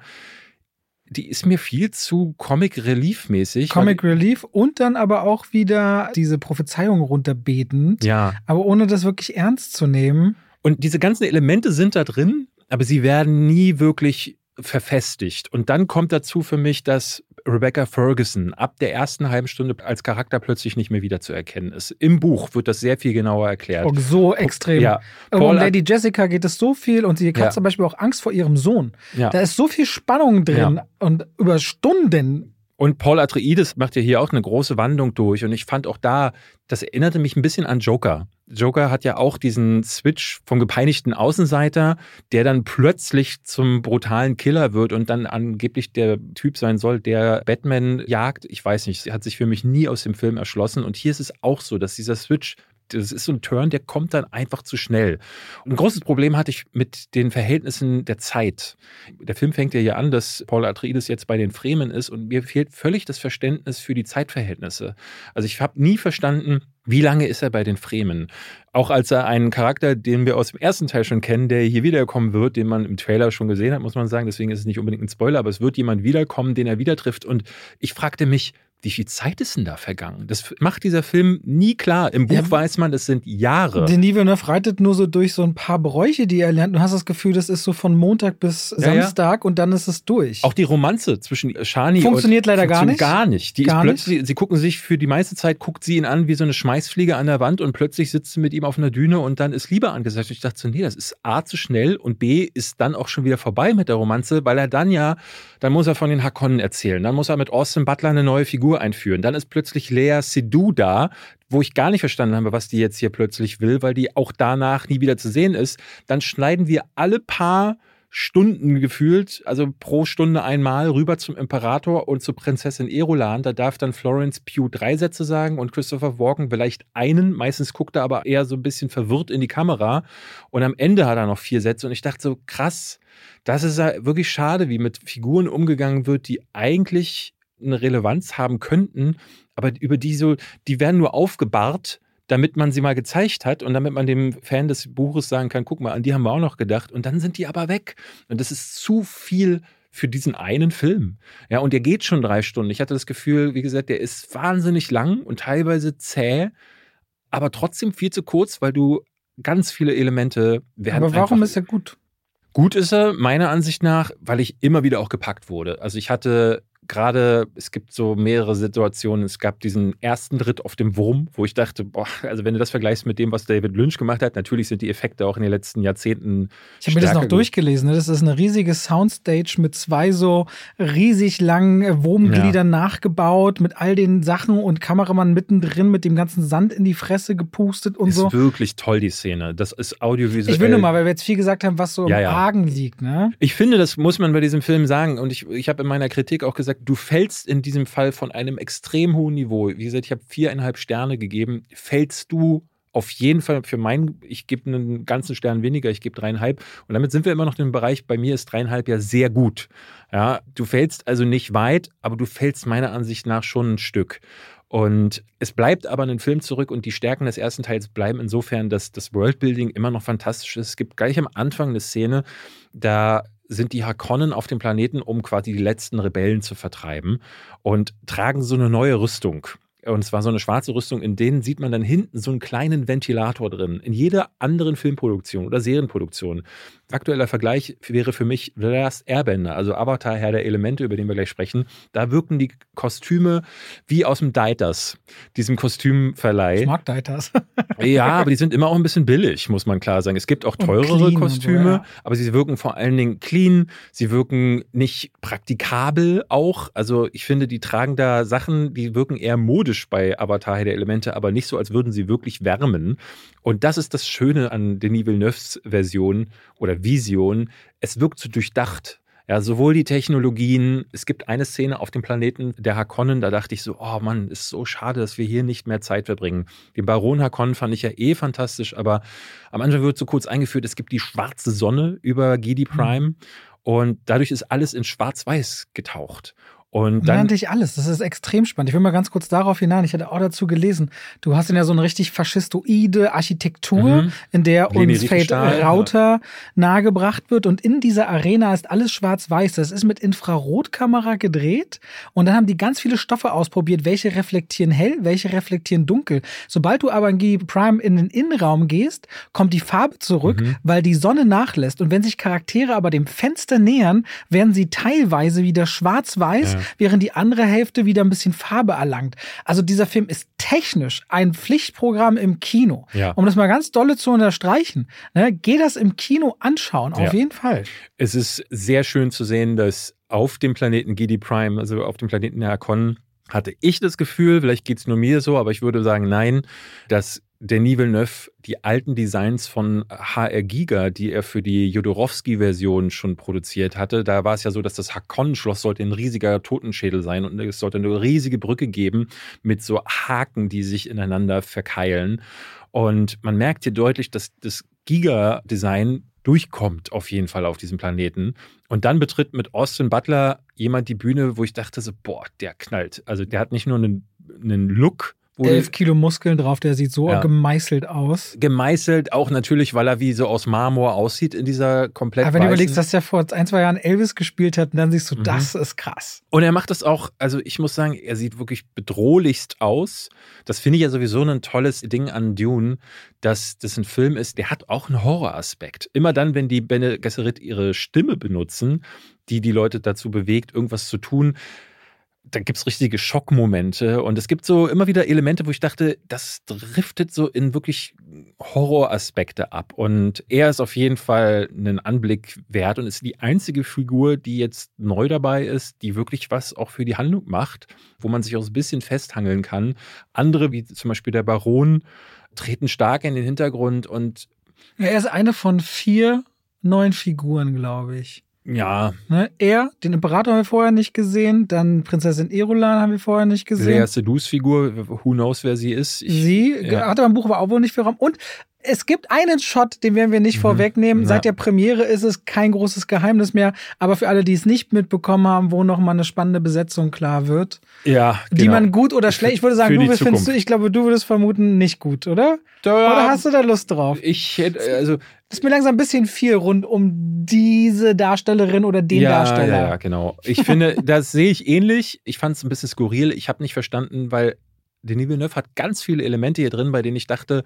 die ist mir viel zu Comic Relief mäßig. Comic Relief und dann aber auch wieder diese Prophezeiung runterbetend. Ja. Aber ohne das wirklich ernst zu nehmen. Und diese ganzen Elemente sind da drin, aber sie werden nie wirklich verfestigt. Und dann kommt dazu für mich, dass Rebecca Ferguson ab der ersten halben Stunde als Charakter plötzlich nicht mehr wiederzuerkennen ist. Im Buch wird das sehr viel genauer erklärt. Oh, so extrem. Ja. um Lady Jessica geht es so viel und sie hat ja. zum Beispiel auch Angst vor ihrem Sohn. Ja. Da ist so viel Spannung drin und über Stunden und Paul Atreides macht ja hier auch eine große Wandlung durch. Und ich fand auch da, das erinnerte mich ein bisschen an Joker. Joker hat ja auch diesen Switch vom gepeinigten Außenseiter, der dann plötzlich zum brutalen Killer wird und dann angeblich der Typ sein soll, der Batman jagt. Ich weiß nicht, hat sich für mich nie aus dem Film erschlossen. Und hier ist es auch so, dass dieser Switch das ist so ein Turn, der kommt dann einfach zu schnell. Und ein großes Problem hatte ich mit den Verhältnissen der Zeit. Der Film fängt ja hier an, dass Paul Atreides jetzt bei den Fremen ist und mir fehlt völlig das Verständnis für die Zeitverhältnisse. Also ich habe nie verstanden, wie lange ist er bei den Fremen? Auch als er einen Charakter, den wir aus dem ersten Teil schon kennen, der hier wiederkommen wird, den man im Trailer schon gesehen hat, muss man sagen. Deswegen ist es nicht unbedingt ein Spoiler, aber es wird jemand wiederkommen, den er wieder trifft. Und ich fragte mich, wie viel Zeit ist denn da vergangen? Das macht dieser Film nie klar. Im Buch ja, weiß man, das sind Jahre. Denis Villeneuve reitet nur so durch so ein paar Bräuche, die er lernt. Du hast das Gefühl, das ist so von Montag bis ja, Samstag ja. und dann ist es durch. Auch die Romanze zwischen Shani funktioniert leider gar nicht. Gar nicht. Die gar ist plötzlich, nicht. sie gucken sich für die meiste Zeit, guckt sie ihn an wie so eine Schmeißfliege an der Wand und plötzlich sitzt sie mit ihm auf einer Düne und dann ist Liebe angesagt. Ich dachte so, nee, das ist A zu schnell und B ist dann auch schon wieder vorbei mit der Romanze, weil er dann ja, dann muss er von den Hakonnen erzählen, dann muss er mit Austin Butler eine neue Figur einführen, dann ist plötzlich Lea Sidhu da, wo ich gar nicht verstanden habe, was die jetzt hier plötzlich will, weil die auch danach nie wieder zu sehen ist. Dann schneiden wir alle paar Stunden gefühlt, also pro Stunde einmal rüber zum Imperator und zur Prinzessin Erolan. Da darf dann Florence Pugh drei Sätze sagen und Christopher Walken vielleicht einen. Meistens guckt er aber eher so ein bisschen verwirrt in die Kamera. Und am Ende hat er noch vier Sätze. Und ich dachte so, krass, das ist ja wirklich schade, wie mit Figuren umgegangen wird, die eigentlich eine Relevanz haben könnten, aber über die so, die werden nur aufgebahrt, damit man sie mal gezeigt hat und damit man dem Fan des Buches sagen kann, guck mal, an die haben wir auch noch gedacht und dann sind die aber weg. Und das ist zu viel für diesen einen Film. Ja, und der geht schon drei Stunden. Ich hatte das Gefühl, wie gesagt, der ist wahnsinnig lang und teilweise zäh, aber trotzdem viel zu kurz, weil du ganz viele Elemente werden. Aber warum ist er gut? Gut ist er, meiner Ansicht nach, weil ich immer wieder auch gepackt wurde. Also ich hatte gerade, es gibt so mehrere Situationen. Es gab diesen ersten Ritt auf dem Wurm, wo ich dachte, boah, also wenn du das vergleichst mit dem, was David Lynch gemacht hat, natürlich sind die Effekte auch in den letzten Jahrzehnten. Ich habe mir das noch durchgelesen. Ne? Das ist eine riesige Soundstage mit zwei so riesig langen äh, Wurmgliedern ja. nachgebaut, mit all den Sachen und Kameramann mittendrin mit dem ganzen Sand in die Fresse gepustet und ist so. Ist wirklich toll, die Szene. Das ist audiovisuell. Ich will nur mal, weil wir jetzt viel gesagt haben, was so ja, im ja. Argen liegt. Ne? Ich finde, das muss man bei diesem Film sagen. Und ich, ich habe in meiner Kritik auch gesagt, gesagt, du fällst in diesem Fall von einem extrem hohen Niveau. Wie gesagt, ich habe viereinhalb Sterne gegeben. Fällst du auf jeden Fall für meinen, ich gebe einen ganzen Stern weniger, ich gebe dreieinhalb. Und damit sind wir immer noch im Bereich, bei mir ist dreieinhalb ja sehr gut. Ja, du fällst also nicht weit, aber du fällst meiner Ansicht nach schon ein Stück. Und es bleibt aber ein Film zurück und die Stärken des ersten Teils bleiben insofern, dass das Worldbuilding immer noch fantastisch ist. Es gibt gleich am Anfang eine Szene, da sind die Hakonnen auf dem Planeten, um quasi die letzten Rebellen zu vertreiben und tragen so eine neue Rüstung. Und zwar so eine schwarze Rüstung, in denen sieht man dann hinten so einen kleinen Ventilator drin. In jeder anderen Filmproduktion oder Serienproduktion aktueller Vergleich wäre für mich The Last Airbender, also Avatar, Herr der Elemente, über den wir gleich sprechen. Da wirken die Kostüme wie aus dem Deiters, diesem Kostümverleih. Ich mag Deiters. ja, aber die sind immer auch ein bisschen billig, muss man klar sagen. Es gibt auch teurere Kostüme, so, ja. aber sie wirken vor allen Dingen clean, sie wirken nicht praktikabel auch. Also ich finde, die tragen da Sachen, die wirken eher modisch bei Avatar, der Elemente, aber nicht so, als würden sie wirklich wärmen. Und das ist das Schöne an Denis Villeneuves Version oder Vision. Es wirkt so durchdacht. Ja, sowohl die Technologien, es gibt eine Szene auf dem Planeten der Hakonnen, da dachte ich so, oh Mann, ist so schade, dass wir hier nicht mehr Zeit verbringen. Den Baron Hakonnen fand ich ja eh fantastisch, aber am Anfang wird so kurz eingeführt, es gibt die schwarze Sonne über Gidi. Prime mhm. und dadurch ist alles in schwarz-weiß getaucht. Und dann nannte ich alles. Das ist extrem spannend. Ich will mal ganz kurz darauf hinein. Ich hatte auch dazu gelesen. Du hast ja so eine richtig faschistoide Architektur, mhm. in der Leni uns Fate Router ja. nahegebracht wird. Und in dieser Arena ist alles schwarz-weiß. Das ist mit Infrarotkamera gedreht. Und dann haben die ganz viele Stoffe ausprobiert, welche reflektieren hell, welche reflektieren dunkel. Sobald du aber in G Prime in den Innenraum gehst, kommt die Farbe zurück, mhm. weil die Sonne nachlässt. Und wenn sich Charaktere aber dem Fenster nähern, werden sie teilweise wieder schwarz-weiß. Ja während die andere Hälfte wieder ein bisschen Farbe erlangt. Also dieser Film ist technisch ein Pflichtprogramm im Kino. Ja. Um das mal ganz dolle zu unterstreichen. Ne, geh das im Kino anschauen, auf ja. jeden Fall. Es ist sehr schön zu sehen, dass auf dem Planeten Gidi Prime, also auf dem Planeten Hakon, hatte ich das Gefühl, vielleicht geht es nur mir so, aber ich würde sagen, nein, dass Denis Villeneuve die alten Designs von HR Giga, die er für die Jodorowsky-Version schon produziert hatte, da war es ja so, dass das Hakon-Schloss sollte ein riesiger Totenschädel sein und es sollte eine riesige Brücke geben mit so Haken, die sich ineinander verkeilen. Und man merkt hier deutlich, dass das Giga-Design durchkommt auf jeden Fall auf diesem Planeten. Und dann betritt mit Austin Butler jemand die Bühne, wo ich dachte so, boah, der knallt. Also der hat nicht nur einen, einen Look, Elf Kilo Muskeln drauf, der sieht so ja. gemeißelt aus. Gemeißelt, auch natürlich, weil er wie so aus Marmor aussieht in dieser komplett. Aber wenn du überlegst, dass er vor ein, zwei Jahren Elvis gespielt hat, dann siehst du, mhm. das ist krass. Und er macht das auch, also ich muss sagen, er sieht wirklich bedrohlichst aus. Das finde ich ja sowieso ein tolles Ding an Dune, dass das ein Film ist, der hat auch einen Horroraspekt. Immer dann, wenn die Bene Gesserit ihre Stimme benutzen, die die Leute dazu bewegt, irgendwas zu tun, da gibt es richtige Schockmomente und es gibt so immer wieder Elemente, wo ich dachte, das driftet so in wirklich Horroraspekte ab. Und er ist auf jeden Fall einen Anblick wert und ist die einzige Figur, die jetzt neu dabei ist, die wirklich was auch für die Handlung macht, wo man sich auch ein bisschen festhangeln kann. Andere, wie zum Beispiel der Baron, treten stark in den Hintergrund und. Er ist eine von vier neuen Figuren, glaube ich. Ja. Ne, er, den Imperator haben wir vorher nicht gesehen, dann Prinzessin Erulan haben wir vorher nicht gesehen. Lea Sedus-Figur, who knows, wer sie ist. Ich, sie ja. hat im Buch aber auch wohl nicht viel Raum. Und es gibt einen Shot, den werden wir nicht mhm. vorwegnehmen. Ja. Seit der Premiere ist es kein großes Geheimnis mehr, aber für alle, die es nicht mitbekommen haben, wo noch mal eine spannende Besetzung klar wird. Ja, genau. Die man gut oder schlecht, ich würde sagen, du findest du, ich glaube, du würdest vermuten, nicht gut, oder? Da, oder hast du da Lust drauf? Ich hätte, also ist mir langsam ein bisschen viel rund um diese Darstellerin oder den ja, Darsteller. Ja, ja, genau. Ich finde, das sehe ich ähnlich. Ich fand es ein bisschen skurril. Ich habe nicht verstanden, weil Denis Villeneuve hat ganz viele Elemente hier drin, bei denen ich dachte,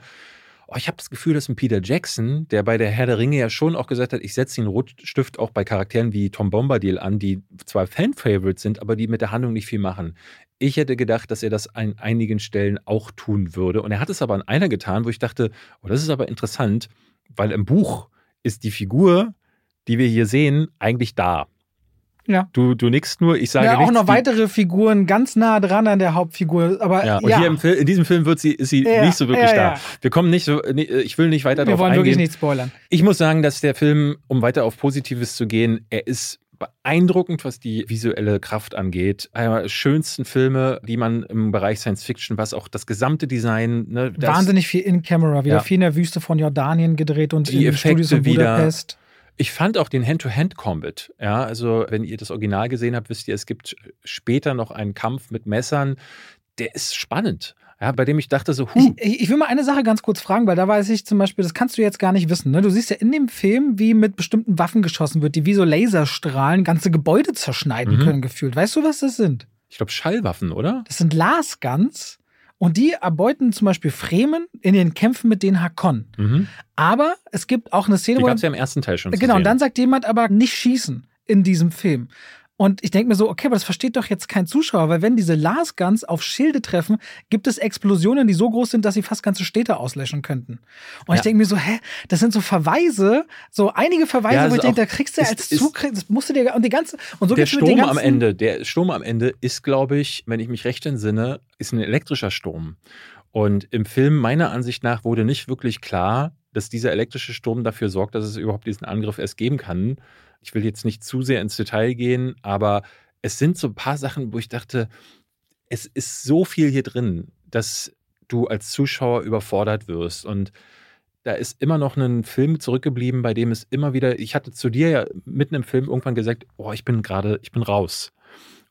oh, ich habe das Gefühl, dass ein Peter Jackson, der bei der Herr der Ringe ja schon auch gesagt hat, ich setze den Rotstift auch bei Charakteren wie Tom Bombadil an, die zwar Fan-Favorites sind, aber die mit der Handlung nicht viel machen. Ich hätte gedacht, dass er das an einigen Stellen auch tun würde. Und er hat es aber an einer getan, wo ich dachte, oh, das ist aber interessant weil im Buch ist die Figur, die wir hier sehen, eigentlich da. Ja. Du, du nickst nur, ich sage ja, nichts, auch noch weitere Figuren ganz nah dran an der Hauptfigur. Aber ja, und ja. hier Film, in diesem Film wird sie, ist sie ja, nicht so wirklich da. Wir kommen nicht so, ich will nicht weiter wir darauf eingehen. Wir wollen wirklich nicht spoilern. Ich muss sagen, dass der Film, um weiter auf Positives zu gehen, er ist beeindruckend, was die visuelle Kraft angeht. Einer der schönsten Filme, die man im Bereich Science Fiction, was auch das gesamte Design. Ne, Wahnsinnig viel In-Camera, wieder ja. viel in der Wüste von Jordanien gedreht und die in Effekte Studios in Budapest. Wieder. Ich fand auch den Hand-to-Hand-Combat. Ja, also wenn ihr das Original gesehen habt, wisst ihr, es gibt später noch einen Kampf mit Messern. Der ist spannend ja, bei dem ich dachte so, huh. Ich, ich, will mal eine Sache ganz kurz fragen, weil da weiß ich zum Beispiel, das kannst du jetzt gar nicht wissen. Ne? Du siehst ja in dem Film, wie mit bestimmten Waffen geschossen wird, die wie so Laserstrahlen ganze Gebäude zerschneiden mhm. können, gefühlt. Weißt du, was das sind? Ich glaube, Schallwaffen, oder? Das sind Lasguns. Und die erbeuten zum Beispiel Fremen in den Kämpfen mit den Hakon. Mhm. Aber es gibt auch eine Szene, die gab es ja im ersten Teil schon. Genau, und dann sagt jemand aber nicht schießen in diesem Film. Und ich denke mir so, okay, aber das versteht doch jetzt kein Zuschauer, weil wenn diese Lasguns auf Schilde treffen, gibt es Explosionen, die so groß sind, dass sie fast ganze Städte auslöschen könnten. Und ja. ich denke mir so, hä, das sind so Verweise, so einige Verweise, ja, wo ich denke, da kriegst du als Zugriff, das musst du dir, und die ganze, und so Der Sturm am Ende, der Sturm am Ende ist, glaube ich, wenn ich mich recht entsinne, ist ein elektrischer Sturm. Und im Film, meiner Ansicht nach, wurde nicht wirklich klar, dass dieser elektrische Sturm dafür sorgt, dass es überhaupt diesen Angriff erst geben kann. Ich will jetzt nicht zu sehr ins Detail gehen, aber es sind so ein paar Sachen, wo ich dachte, es ist so viel hier drin, dass du als Zuschauer überfordert wirst. Und da ist immer noch ein Film zurückgeblieben, bei dem es immer wieder, ich hatte zu dir ja mitten im Film irgendwann gesagt, oh, ich bin gerade, ich bin raus.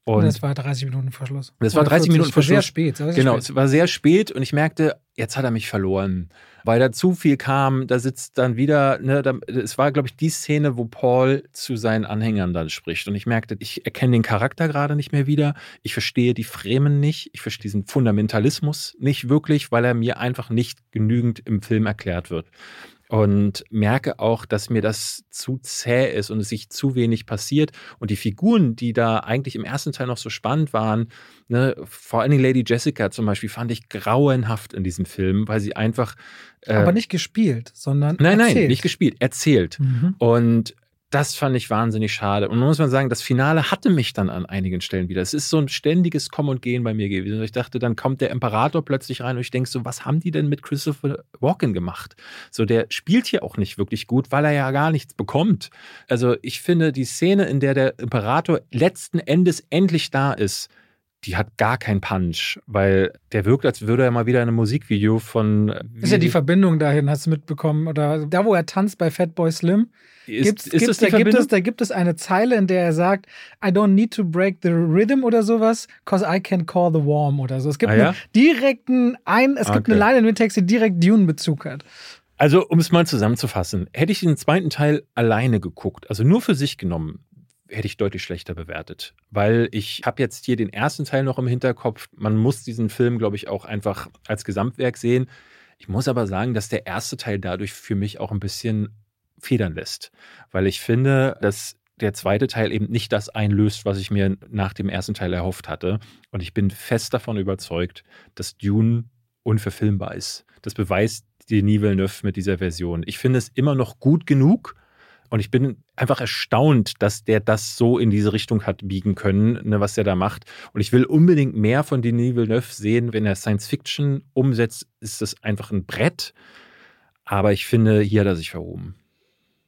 Und das war 30 Minuten Verschluss. Das war 30 Minuten Verschluss. Sehr spät. Sehr genau, spät. es war sehr spät und ich merkte, jetzt hat er mich verloren weil da zu viel kam. Da sitzt dann wieder, ne, da, es war, glaube ich, die Szene, wo Paul zu seinen Anhängern dann spricht. Und ich merkte, ich erkenne den Charakter gerade nicht mehr wieder. Ich verstehe die Fremen nicht. Ich verstehe diesen Fundamentalismus nicht wirklich, weil er mir einfach nicht genügend im Film erklärt wird und merke auch, dass mir das zu zäh ist und es sich zu wenig passiert. Und die Figuren, die da eigentlich im ersten Teil noch so spannend waren, ne, vor allen Dingen Lady Jessica zum Beispiel, fand ich grauenhaft in diesem Film, weil sie einfach. Äh, Aber nicht gespielt, sondern. Nein, erzählt. nein, nicht gespielt, erzählt. Mhm. Und das fand ich wahnsinnig schade. Und muss man sagen, das Finale hatte mich dann an einigen Stellen wieder. Es ist so ein ständiges Kommen und Gehen bei mir gewesen. Ich dachte, dann kommt der Imperator plötzlich rein und ich denke so, was haben die denn mit Christopher Walken gemacht? So, der spielt hier auch nicht wirklich gut, weil er ja gar nichts bekommt. Also ich finde, die Szene, in der der Imperator letzten Endes endlich da ist, die hat gar keinen Punch, weil der wirkt, als würde er mal wieder in einem Musikvideo von. Ist ja die Verbindung dahin, hast du mitbekommen? Oder da, wo er tanzt bei Fatboy Slim, Ist, gibt's, ist gibt's, das die da, gibt es, da gibt es eine Zeile, in der er sagt, I don't need to break the rhythm oder sowas, cause I can call the warm oder so. Es gibt Ah, ja? einen direkten, ein, es gibt Okay. eine Line in dem Text, die direkt Dune-Bezug hat. Also, um es mal zusammenzufassen, hätte ich den zweiten Teil alleine geguckt, also nur für sich genommen, hätte ich deutlich schlechter bewertet. Weil ich habe jetzt hier den ersten Teil noch im Hinterkopf. Man muss diesen Film, glaube ich, auch einfach als Gesamtwerk sehen. Ich muss aber sagen, dass der erste Teil dadurch für mich auch ein bisschen federn lässt. Weil ich finde, dass der zweite Teil eben nicht das einlöst, was ich mir nach dem ersten Teil erhofft hatte. Und ich bin fest davon überzeugt, dass Dune unverfilmbar ist. Das beweist Denis Villeneuve mit dieser Version. Ich finde es immer noch gut genug und ich bin einfach erstaunt, dass der das so in diese Richtung hat biegen können, ne, was er da macht. Und ich will unbedingt mehr von Denis Villeneuve sehen. Wenn er Science Fiction umsetzt, ist das einfach ein Brett. Aber ich finde, hier hat er sich verhoben.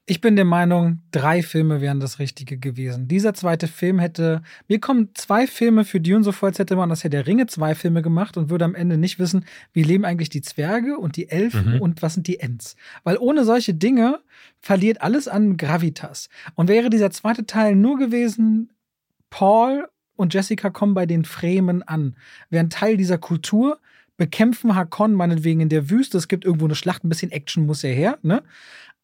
Ich bin der Meinung, drei Filme wären das Richtige gewesen. Dieser zweite Film hätte, mir kommen zwei Filme für Dune so vor, als hätte man das Herr der Ringe zwei Filme gemacht und würde am Ende nicht wissen, wie leben eigentlich die Zwerge und die Elfen Mhm. und was sind die Ents. Weil ohne solche Dinge verliert alles an Gravitas. Und wäre dieser zweite Teil nur gewesen, Paul und Jessica kommen bei den Fremen an, wären Teil dieser Kultur, bekämpfen Hakon meinetwegen in der Wüste, es gibt irgendwo eine Schlacht, ein bisschen Action muss ja her, ne?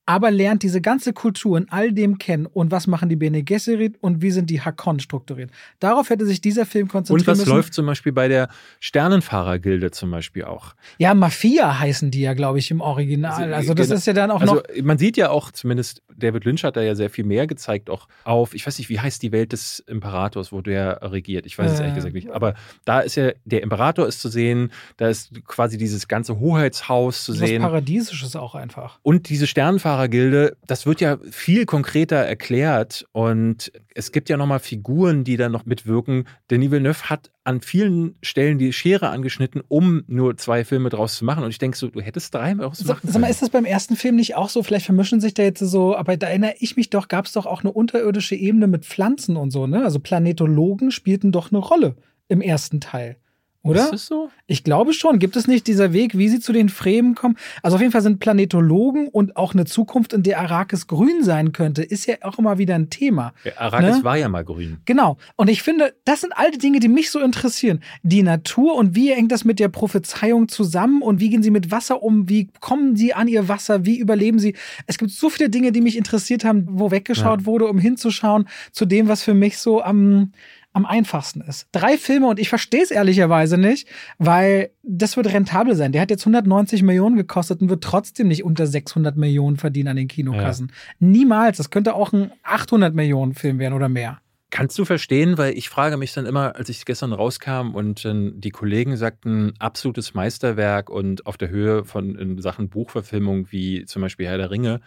Aber lernt diese ganze Kultur in all dem kennen und was machen die Bene Gesserit und wie sind die Hakon strukturiert. Darauf hätte sich dieser Film Und konzentrieren was müssen. läuft zum Beispiel bei der Sternenfahrergilde zum Beispiel auch? Ja, Mafia heißen die ja, glaube ich, im Original. Also, das genau. ist ja dann auch also noch. man sieht ja auch, zumindest David Lynch hat da ja sehr viel mehr gezeigt, auch auf, ich weiß nicht, wie heißt die Welt des Imperators, wo der regiert? Ich weiß es Äh, ehrlich gesagt nicht. Aber da ist ja, der Imperator ist zu sehen, da ist quasi dieses ganze Hoheitshaus zu Was sehen. Paradiesisches auch einfach. Und diese Sternenfahrergilde, das wird ja viel konkreter erklärt und es gibt ja nochmal Figuren, die da noch mitwirken. Denis Villeneuve hat an vielen Stellen die Schere angeschnitten, um nur zwei Filme draus zu machen. Und ich denke so, du hättest drei draus Sag, machen sag mal, ist das beim ersten Film nicht auch so? Vielleicht vermischen sich da jetzt so, aber da erinnere ich mich doch, gab es doch auch eine unterirdische Ebene mit Pflanzen und so, ne? Also Planetologen spielten doch eine Rolle im ersten Teil. Oder? Ist das so? Ich glaube schon. Gibt es nicht dieser Weg, wie sie zu den Fremen kommen? Also auf jeden Fall sind Planetologen und auch eine Zukunft, in der Arrakis grün sein könnte, ist ja auch immer wieder ein Thema. Der Arrakis Ne? war ja mal grün. Genau. Und ich finde, das sind all die Dinge, die mich so interessieren. Die Natur und wie hängt das mit der Prophezeiung zusammen und wie gehen sie mit Wasser um? Wie kommen sie an ihr Wasser? Wie überleben sie? Es gibt so viele Dinge, die mich interessiert haben, wo weggeschaut wurde, um hinzuschauen zu dem, was für mich so am, am einfachsten ist. Drei Filme und ich verstehe es ehrlicherweise nicht, weil das wird rentabel sein. Der hat jetzt 190 Millionen gekostet und wird trotzdem nicht unter 600 Millionen verdienen an den Kinokassen. Niemals. Das könnte auch ein 800 Millionen Film werden oder mehr. Kannst du verstehen, weil ich frage mich dann immer, als ich gestern rauskam und äh, die Kollegen sagten, absolutes Meisterwerk und auf der Höhe von in Sachen Buchverfilmung wie zum Beispiel Herr der Ringe.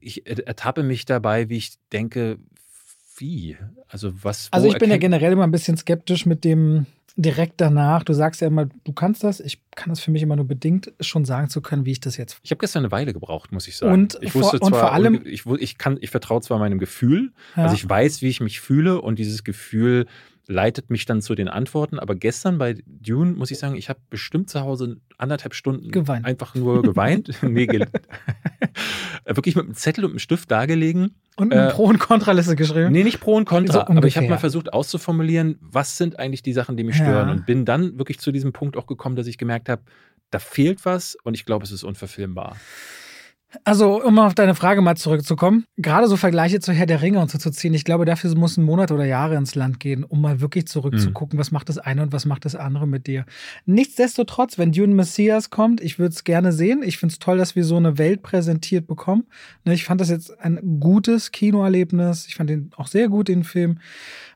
Ich er- ertappe mich dabei, wie ich denke, wie? Also was? Also ich bin ja generell immer ein bisschen skeptisch mit dem direkt danach. Du sagst ja immer, du kannst das. Ich kann das für mich immer nur bedingt schon sagen zu können, wie ich das jetzt. Ich habe gestern eine Weile gebraucht, muss ich sagen. Und ich vor- wusste und zwar, vor allem- ich, ich kann, ich vertraue zwar meinem Gefühl, Ja. also ich weiß, wie ich mich fühle und dieses Gefühl leitet mich dann zu den Antworten. Aber gestern bei Dune muss ich sagen, ich habe bestimmt zu Hause anderthalb Stunden Geweint. einfach nur geweint. nee, ge wirklich mit einem Zettel und einem Stift dargelegen. Und eine Äh, Pro- und Kontraliste geschrieben. Nee, nicht Pro und Contra, So aber ich habe mal versucht auszuformulieren, was sind eigentlich die Sachen, die mich Ja. stören und bin dann wirklich zu diesem Punkt auch gekommen, dass ich gemerkt habe, da fehlt was und ich glaube, es ist unverfilmbar. Also, um auf deine Frage mal zurückzukommen, gerade so Vergleiche zu Herr der Ringe und so zu ziehen, ich glaube, dafür muss ein Monat oder Jahre ins Land gehen, um mal wirklich zurückzugucken, was macht das eine und was macht das andere mit dir. Nichtsdestotrotz, wenn Dune Messias kommt, ich würde es gerne sehen. Ich finde es toll, dass wir so eine Welt präsentiert bekommen. Ne, Ich fand das jetzt ein gutes Kinoerlebnis. Ich fand den auch sehr gut, den Film.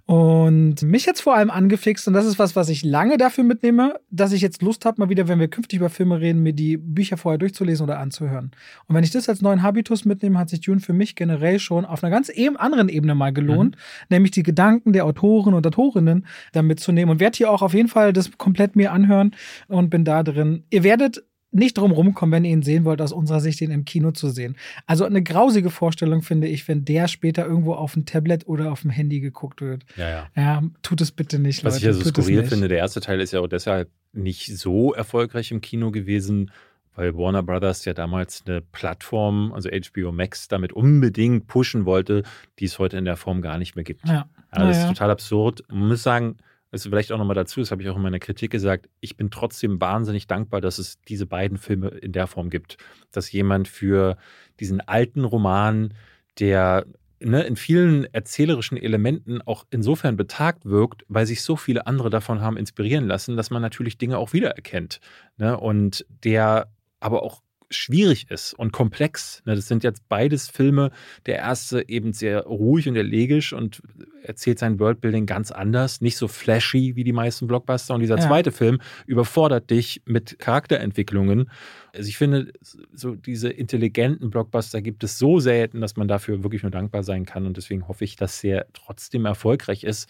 Und mich jetzt vor allem angefixt, und das ist was, was ich lange dafür mitnehme, dass ich jetzt Lust habe, mal wieder, wenn wir künftig über Filme reden, mir die Bücher vorher durchzulesen oder anzuhören. Und wenn ich das als neuen Habitus mitnehme, hat sich Dune für mich generell schon auf einer ganz eben anderen Ebene mal gelohnt, nämlich die Gedanken der Autoren und Autorinnen da mitzunehmen. Und werde hier auch auf jeden Fall das komplett mir anhören und bin da drin. Ihr werdet nicht drum rumkommen, wenn ihr ihn sehen wollt, aus unserer Sicht ihn im Kino zu sehen. Also eine grausige Vorstellung finde ich, wenn der später irgendwo auf dem Tablet oder auf dem Handy geguckt wird. Ja, ja. Ja, tut es bitte nicht, Was Leute. ich ja so skurril finde, der erste Teil ist ja auch deshalb nicht so erfolgreich im Kino gewesen, weil Warner Brothers ja damals eine Plattform, also HBO Max, damit unbedingt pushen wollte, die es heute in der Form gar nicht mehr gibt. Ja. Also das ist total absurd. Man muss sagen, also vielleicht auch nochmal dazu, das habe ich auch in meiner Kritik gesagt, ich bin trotzdem wahnsinnig dankbar, dass es diese beiden Filme in der Form gibt. Dass jemand für diesen alten Roman, der ne, in vielen erzählerischen Elementen auch insofern betagt wirkt, weil sich so viele andere davon haben inspirieren lassen, dass man natürlich Dinge auch wiedererkennt. Ne? Und der aber auch schwierig ist und komplex. Ne? Das sind jetzt beides Filme. Der erste eben sehr ruhig und elegisch und erzählt sein Worldbuilding ganz anders, nicht so flashy wie die meisten Blockbuster. Und dieser Ja. zweite Film überfordert dich mit Charakterentwicklungen. Also ich finde, so diese intelligenten Blockbuster gibt es so selten, dass man dafür wirklich nur dankbar sein kann. Und deswegen hoffe ich, dass er trotzdem erfolgreich ist,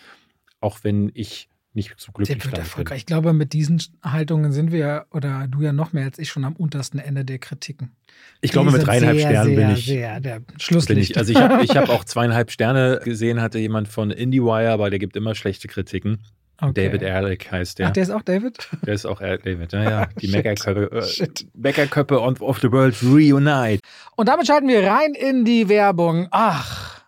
auch wenn ich nicht so glücklich Der wird erfolgreich. bin. Ich glaube, mit diesen Haltungen sind wir, oder du ja noch mehr als ich, schon am untersten Ende der Kritiken. Ich glaube, Die mit sind dreieinhalb sehr, Sternen sehr, bin ich. Sehr, der Bin Schlusslicht. ich. Also ich habe hab auch zweieinhalb Sterne gesehen, hatte jemand von IndieWire, aber der gibt immer schlechte Kritiken. Okay. David Ehrlich heißt der. Ach, der ist auch David? der ist auch David. Ja, ja. Die Shit. Meckerköpfe äh, of the World reunite. Und damit schalten wir rein in die Werbung. Ach,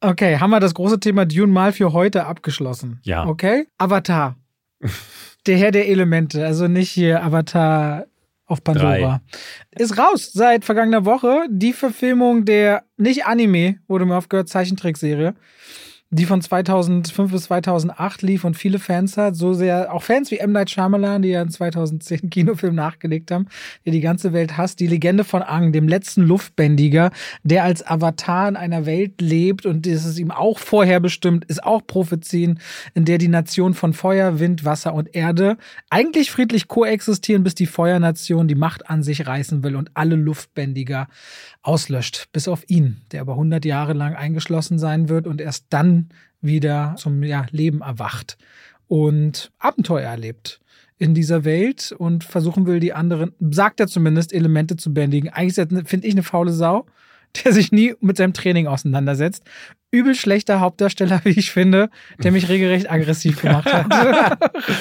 Okay, haben wir das große Thema Dune mal für heute abgeschlossen. Ja. Okay? Avatar. der Herr der Elemente, also nicht hier Avatar auf Pandora. Ist raus seit vergangener Woche. Die Verfilmung der, nicht Anime, wurde mir aufgehört, Zeichentrickserie, die von 2005 bis 2008 lief und viele Fans hat. So sehr, auch Fans wie M. Night Shyamalan, die ja in 2010 einen Kinofilm nachgelegt haben, der die ganze Welt hasst. Die Legende von Aang, dem letzten Luftbändiger, der als Avatar in einer Welt lebt und das ist ihm auch vorher bestimmt, ist auch Prophezien, in der die Nation von Feuer, Wind, Wasser und Erde eigentlich friedlich koexistieren, bis die Feuernation die Macht an sich reißen will und alle Luftbändiger auslöscht, bis auf ihn, der aber 100 Jahre lang eingeschlossen sein wird und erst dann wieder zum ja, Leben erwacht und Abenteuer erlebt in dieser Welt und versuchen will, die anderen, sagt er zumindest, Elemente zu bändigen. Eigentlich finde ich, eine faule Sau, der sich nie mit seinem Training auseinandersetzt. Übel schlechter Hauptdarsteller, wie ich finde, der mich regelrecht aggressiv gemacht hat.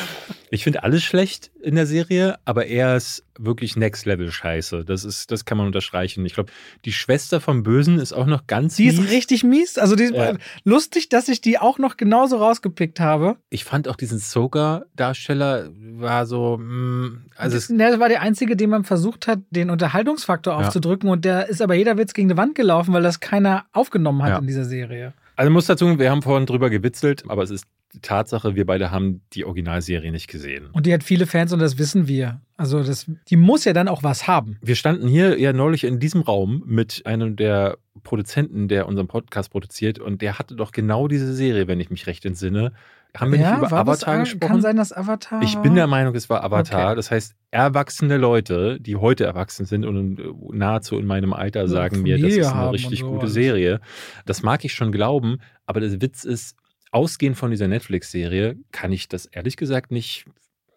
Ich finde alles schlecht in der Serie, aber er ist wirklich Next Level Scheiße. Das ist, das kann man unterstreichen. Ich glaube, die Schwester vom Bösen ist auch noch ganz Die ist mies. richtig mies. Also die ist Ja. lustig, dass ich die auch noch genauso rausgepickt habe. Ich fand auch diesen Soga-Darsteller war so, mh, also es, der war der einzige, den man versucht hat, den Unterhaltungsfaktor Ja. aufzudrücken. Und der ist aber jeder Witz gegen die Wand gelaufen, weil das keiner aufgenommen hat Ja. in dieser Serie. Also muss dazu, wir haben vorhin drüber gewitzelt, aber es ist die Tatsache, wir beide haben die Originalserie nicht gesehen. Und die hat viele Fans und das wissen wir. Also das, die muss ja dann auch was haben. Wir standen hier ja neulich in diesem Raum mit einem der Produzenten, der unseren Podcast produziert, und der hatte doch genau diese Serie, wenn ich mich recht entsinne, Haben wir ja, nicht über das Avatar A- gesprochen? Kann sein, dass Avatar. Ich bin der Meinung, es war Avatar. Okay. Das heißt, erwachsene Leute, die heute erwachsen sind und äh, nahezu in meinem Alter sagen mir, das ist eine richtig gute. Serie. Das mag ich schon glauben, aber der Witz ist, ausgehend von dieser Netflix-Serie kann ich das ehrlich gesagt nicht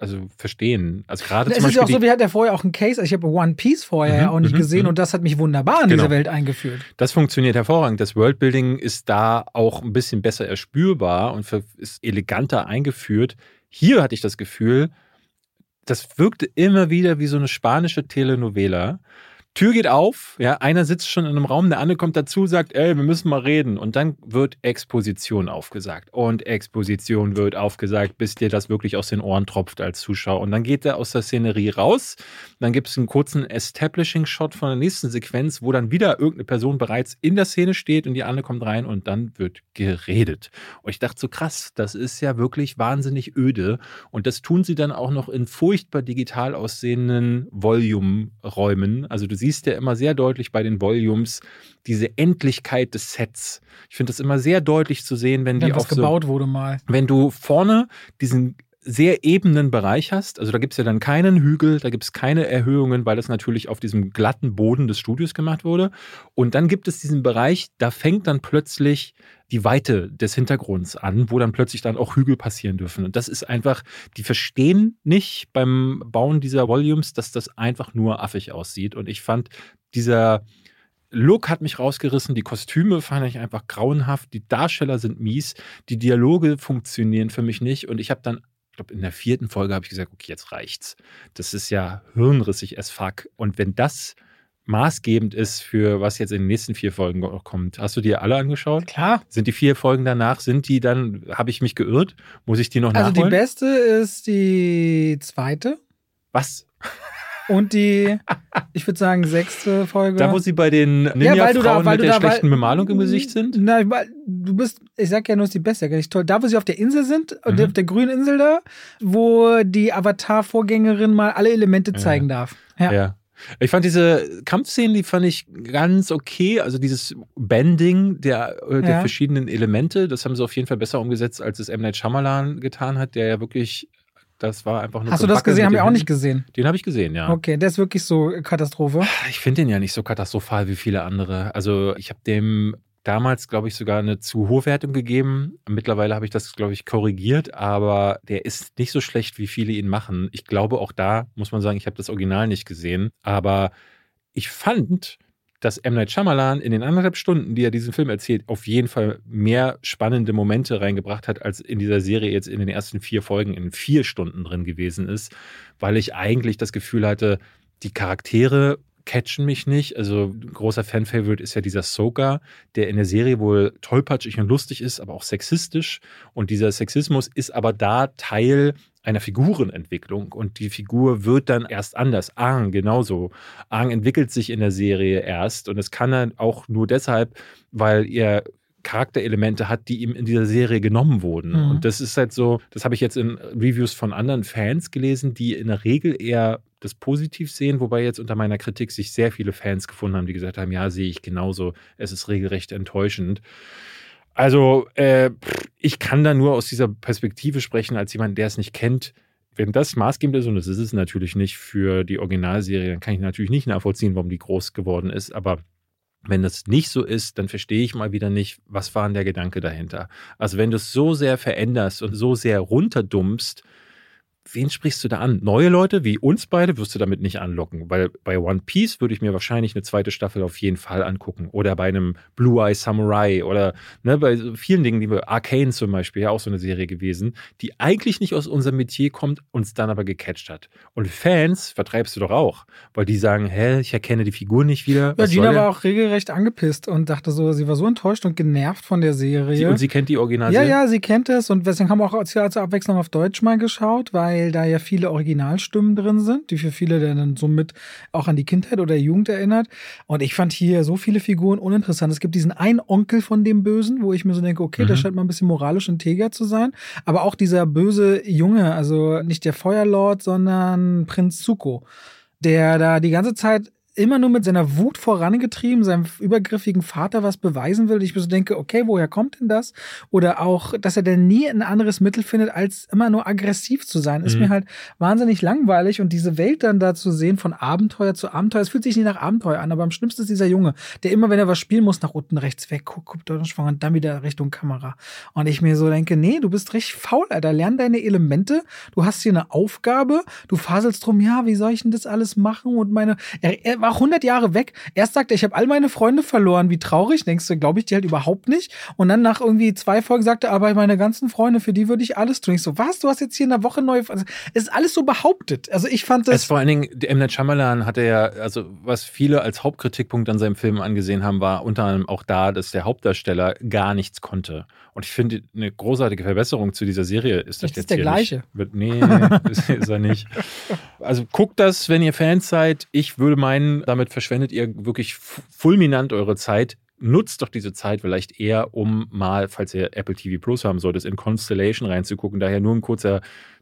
also verstehen. Also gerade Es zum ist ja auch so, wir hatten ja vorher auch einen Case, also ich habe One Piece vorher Mhm, ja auch nicht mhm, gesehen mhm. und das hat mich wunderbar in Genau. diese Welt eingeführt. das funktioniert hervorragend. Das Worldbuilding ist da auch ein bisschen besser erspürbar und ist eleganter eingeführt. Hier hatte ich das Gefühl, das wirkte immer wieder wie so eine spanische Telenovela. Tür geht auf, ja, einer sitzt schon in einem Raum, der andere kommt dazu, sagt, ey, wir müssen mal reden. Und dann wird Exposition aufgesagt. Und Exposition wird aufgesagt, bis dir das wirklich aus den Ohren tropft als Zuschauer. Und dann geht er aus der Szenerie raus. Dann gibt es einen kurzen Establishing-Shot von der nächsten Sequenz, wo dann wieder irgendeine Person bereits in der Szene steht und die andere kommt rein und dann wird geredet. Und ich dachte so krass, das ist ja wirklich wahnsinnig öde. Und das tun sie dann auch noch in furchtbar digital aussehenden Volume-Räumen. Also du siehst ja immer sehr deutlich bei den Volumes diese Endlichkeit des Sets. Ich finde das immer sehr deutlich zu sehen, wenn die was auf so gebaut wurde mal. wenn du vorne diesen sehr ebenen Bereich hast, also da gibt es ja dann keinen Hügel, da gibt es keine Erhöhungen, weil das natürlich auf diesem glatten Boden des Studios gemacht wurde. Und dann gibt es diesen Bereich, da fängt dann plötzlich die Weite des Hintergrunds an, wo dann plötzlich dann auch Hügel passieren dürfen. Und das ist einfach, die verstehen nicht beim Bauen dieser Volumes, dass das einfach nur affig aussieht. Und ich fand dieser Look hat mich rausgerissen, die Kostüme fand ich einfach grauenhaft, die Darsteller sind mies, die Dialoge funktionieren für mich nicht und ich habe dann, glaube in der vierten Folge habe ich gesagt, okay, jetzt reicht's. Das ist ja hirnrissig as fuck und wenn das maßgebend ist für was jetzt in den nächsten vier Folgen kommt, hast du dir alle angeschaut? Klar. Sind die vier Folgen danach, sind die dann, habe ich mich geirrt? Muss ich die noch Also die nachholen? beste ist die zweite was? Und die, ich würde sagen, sechste Folge. Da, wo sie bei den weil Ninja-Frauen weil mit der da- weil- schlechten Bemalung im Gesicht sind? Na, weil du bist, ich sag ja nur, ist die beste, ja gar nicht toll. Da, wo sie auf der Insel sind, Mhm. auf der grünen Insel da, wo die Avatar-Vorgängerin mal alle Elemente Ja. zeigen darf. Ja. Ja. Ich fand diese Kampfszenen, die fand ich ganz okay. Also dieses Bending der, äh, der Ja. verschiedenen Elemente, das haben sie auf jeden Fall besser umgesetzt, als es M. Night Shyamalan getan hat, der ja wirklich, das war einfach nur Hast du das gesehen? Haben wir auch nicht gesehen. Den habe ich gesehen, ja. Okay, der ist wirklich so Katastrophe. Ich finde den ja nicht so katastrophal wie viele andere. Also ich habe dem damals, glaube ich, sogar eine zu hohe Wertung gegeben. Mittlerweile habe ich das, glaube ich, korrigiert, aber der ist nicht so schlecht, wie viele ihn machen. Ich glaube, auch da muss man sagen, ich habe das Original nicht gesehen, aber ich fand, dass M. Night Shyamalan in den anderthalb Stunden, die er diesen Film erzählt, auf jeden Fall mehr spannende Momente reingebracht hat, als in dieser Serie jetzt in den ersten vier Folgen in vier Stunden drin gewesen ist, weil ich eigentlich das Gefühl hatte, die Charaktere catchen mich nicht. Also ein großer Fan-Favorite ist ja dieser Soka, der in der Serie wohl tollpatschig und lustig ist, aber auch sexistisch. Und dieser Sexismus ist aber da Teil einer Figurenentwicklung und die Figur wird dann erst anders. Aang genauso. Aang entwickelt sich in der Serie erst und das kann er auch nur deshalb, weil er Charakterelemente hat, die ihm in dieser Serie genommen wurden. Mhm. Und das ist halt so, das habe ich jetzt in Reviews von anderen Fans gelesen, die in der Regel eher das positiv sehen, wobei jetzt unter meiner Kritik sich sehr viele Fans gefunden haben, die gesagt haben, ja, sehe ich genauso, es ist regelrecht enttäuschend. Also, äh, ich kann da nur aus dieser Perspektive sprechen, als jemand, der es nicht kennt. Wenn das maßgebend ist, und das ist es natürlich nicht für die Originalserie, dann kann ich natürlich nicht nachvollziehen, warum die groß geworden ist. Aber wenn das nicht so ist, dann verstehe ich mal wieder nicht, was war denn der Gedanke dahinter. Also wenn du es so sehr veränderst und so sehr runterdummst, wen sprichst du da an? Neue Leute wie uns beide wirst du damit nicht anlocken, weil bei One Piece würde ich mir wahrscheinlich eine zweite Staffel auf jeden Fall angucken oder bei einem Blue Eye Samurai oder ne, bei vielen Dingen, die wir Arcane zum Beispiel, ja auch so eine Serie gewesen, die eigentlich nicht aus unserem Metier kommt, uns dann aber gecatcht hat. Und Fans vertreibst du doch auch, weil die sagen, hä, ich erkenne die Figur nicht wieder. Ja, Gina war auch regelrecht angepisst und dachte so, sie war so enttäuscht und genervt von der Serie. Sie, und sie kennt die ja, Originalserie? ja, sie kennt es und deswegen haben wir auch als- zur Abwechslung auf Deutsch mal geschaut, weil da ja viele Originalstimmen drin sind, die für viele dann somit auch an die Kindheit oder Jugend erinnert. Und ich fand hier so viele Figuren uninteressant. Es gibt diesen einen Onkel von dem Bösen, wo ich mir so denke, okay, der Mhm. scheint mal ein bisschen moralisch integer zu sein. Aber auch dieser böse Junge, also nicht der Feuerlord, sondern Prinz Zuko, der da die ganze Zeit immer nur mit seiner Wut vorangetrieben, seinem übergriffigen Vater was beweisen will. Ich so denke, okay, woher kommt denn das? Oder auch, dass er denn nie ein anderes Mittel findet, als immer nur aggressiv zu sein, ist Mhm. mir halt wahnsinnig langweilig. Und diese Welt dann da zu sehen, von Abenteuer zu Abenteuer, es fühlt sich nicht nach Abenteuer an, aber am schlimmsten ist dieser Junge, der immer, wenn er was spielen muss, nach unten rechts weg guckt, guckt und und dann wieder Richtung Kamera. Und ich mir so denke, nee, du bist richtig faul, Alter. Lern deine Elemente. Du hast hier eine Aufgabe. Du faselst drum, ja, wie soll ich denn das alles machen? Und meine, er, er war 100 Jahre weg. Erst sagt er, ich habe all meine Freunde verloren. Wie traurig. Denkst du, glaube ich dir halt überhaupt nicht. Und dann nach irgendwie zwei Folgen sagt er, aber meine ganzen Freunde, für die würde ich alles tun. Ich so, was? Du hast jetzt hier in einer Woche neue. Also, es ist alles so behauptet. Also ich fand Es das. vor allen Dingen, M. Night Shyamalan hatte ja, also was viele als Hauptkritikpunkt an seinem Film angesehen haben, war unter anderem auch da, dass der Hauptdarsteller gar nichts konnte. Und ich finde, eine großartige Verbesserung zu dieser Serie ist das Das ist jetzt der gleiche. Nicht. Nee, ist er nicht. Also guckt das, wenn ihr Fans seid. Ich würde meinen, damit verschwendet ihr wirklich fu- fulminant eure Zeit. Nutzt doch diese Zeit vielleicht eher, um mal, falls ihr Apple TV Plus haben solltet, in Constellation reinzugucken. Daher nur ein kurzer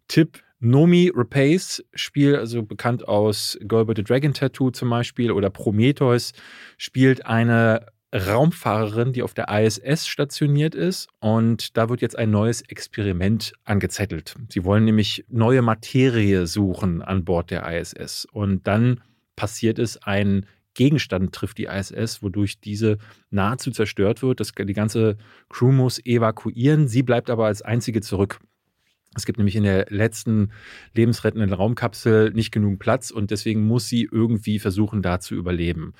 Tipp. Nomi Rapace, Spiel, also bekannt aus Girl the Dragon Tattoo zum Beispiel oder Prometheus, spielt eine Raumfahrerin, die auf der ISS stationiert ist. Und da wird jetzt ein neues Experiment angezettelt. Sie wollen nämlich neue Materie suchen an Bord der ISS. Und dann passiert es, ein Gegenstand trifft die ISS, wodurch diese nahezu zerstört wird. Das, die ganze Crew muss evakuieren. Sie bleibt aber als einzige zurück. Es gibt nämlich in der letzten lebensrettenden Raumkapsel nicht genug Platz und deswegen muss sie irgendwie versuchen, da zu überleben.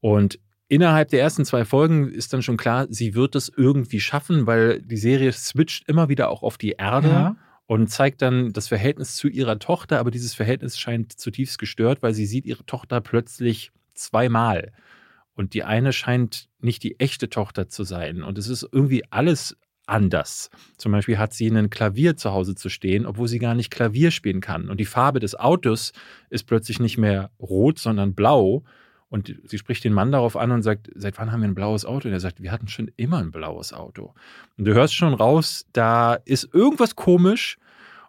Und innerhalb der ersten zwei Folgen ist dann schon klar, sie wird es irgendwie schaffen, weil die Serie switcht immer wieder auch auf die Erde Ja. Und zeigt dann das Verhältnis zu ihrer Tochter, aber dieses Verhältnis scheint zutiefst gestört, weil sie sieht ihre Tochter plötzlich zweimal. Und die eine scheint nicht die echte Tochter zu sein. Und es ist irgendwie alles anders. Zum Beispiel hat sie ein Klavier zu Hause zu stehen, obwohl sie gar nicht Klavier spielen kann. Und die Farbe des Autos ist plötzlich nicht mehr rot, sondern blau. Und sie spricht den Mann darauf an und sagt, seit wann haben wir ein blaues Auto? Und er sagt, wir hatten schon immer ein blaues Auto. Und du hörst schon raus, da ist irgendwas komisch.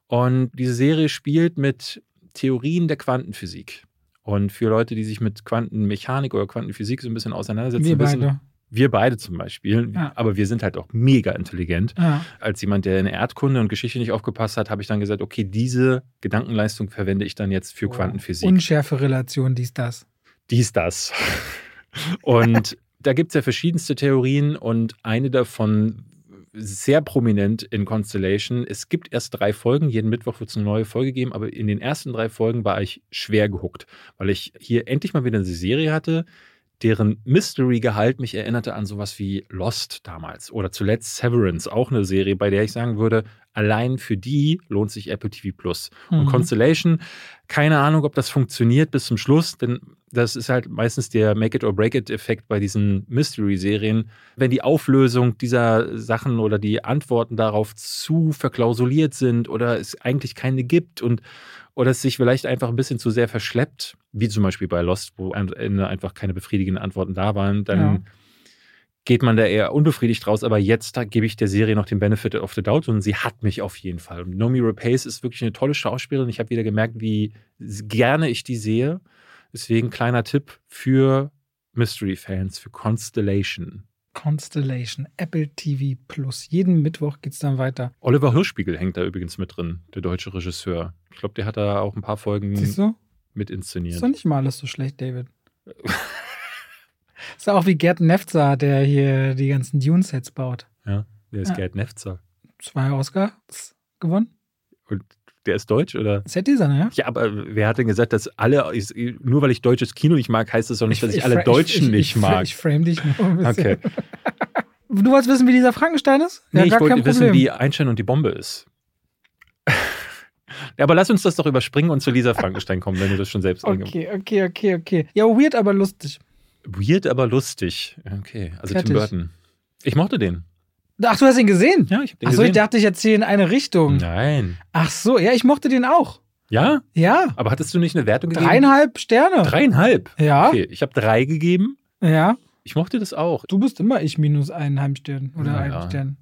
Und diese Serie spielt mit Theorien der Quantenphysik. Und für Leute, die sich mit Quantenmechanik oder Quantenphysik so ein bisschen auseinandersetzen, Wir beide. wir beide zum Beispiel, Ja. aber wir sind halt auch mega intelligent. Ja. Als jemand, der in Erdkunde und Geschichte nicht aufgepasst hat, habe ich dann gesagt, okay, diese Gedankenleistung verwende ich dann jetzt für Quantenphysik. Unschärfe Relation, dies, das. Dies, das. Und da gibt es ja verschiedenste Theorien und eine davon sehr prominent in Constellation. Es gibt erst drei Folgen, jeden Mittwoch wird es eine neue Folge geben, aber in den ersten drei Folgen war ich schwer gehuckt, weil ich hier endlich mal wieder eine Serie hatte, deren Mystery-Gehalt mich erinnerte an sowas wie Lost damals oder zuletzt Severance, auch eine Serie, bei der ich sagen würde, allein für die lohnt sich Apple TV Plus. Und Mhm. Constellation, keine Ahnung, ob das funktioniert bis zum Schluss, denn das ist halt meistens der Make it or break it Effekt bei diesen Mystery-Serien. Wenn die Auflösung dieser Sachen oder die Antworten darauf zu verklausuliert sind oder es eigentlich keine gibt und oder es sich vielleicht einfach ein bisschen zu sehr verschleppt, wie zum Beispiel bei Lost, wo am Ende einfach keine befriedigenden Antworten da waren, dann Ja. geht man da eher unbefriedigt raus. Aber jetzt gebe ich der Serie noch den Benefit of the Doubt und sie hat mich auf jeden Fall. Nomi Rapace ist wirklich eine tolle Schauspielerin. Ich habe wieder gemerkt, wie gerne ich die sehe. Deswegen kleiner Tipp für Mystery-Fans, für Constellation. Constellation, Apple TV Plus. Jeden Mittwoch geht's dann weiter. Oliver Hirschspiegel hängt da übrigens mit drin, der deutsche Regisseur. Ich glaube, der hat da auch ein paar Folgen Siehst du? mit Ist inszeniert. doch nicht mal alles so schlecht, David. ist auch wie Gerd Nefzer, der hier die ganzen Dune-Sets baut. Ja, der ist Ja. Gerd Nefzer. Zwei Oscars gewonnen. Und der ist deutsch, oder? Set-Designer, ja? Ja, aber wer hat denn gesagt, dass alle, nur weil ich deutsches Kino nicht mag, heißt das doch nicht, dass ich, alle fra- Deutschen ich, nicht ich, mag. Ich frame dich nur ein bisschen. Okay. Du wolltest wissen, wie dieser Frankenstein ist? Nee, ich wollte wissen, wie Einstein und die Bombe ist. Ja, aber lass uns das doch überspringen und zu Lisa Frankenstein kommen, wenn du das schon selbst Okay, okay, okay, okay. Ja, weird, aber lustig. Weird, aber lustig. Okay, also Fertig. Tim Burton. Ich mochte den. Ach, du hast ihn gesehen? Ja, ich habe den Ach so, ich gesehen. dachte, ich erzähle in eine Richtung. Nein. Ach so, ja, ich mochte den auch. Ja? Ja. Aber hattest du nicht eine Wertung gegeben? Dreieinhalb Sterne. Dreieinhalb? Ja. Okay, ich habe drei gegeben. Ja. Ich mochte das auch. Du bist immer ich minus eineinhalb Stern oder Ja, einen ja. Stern.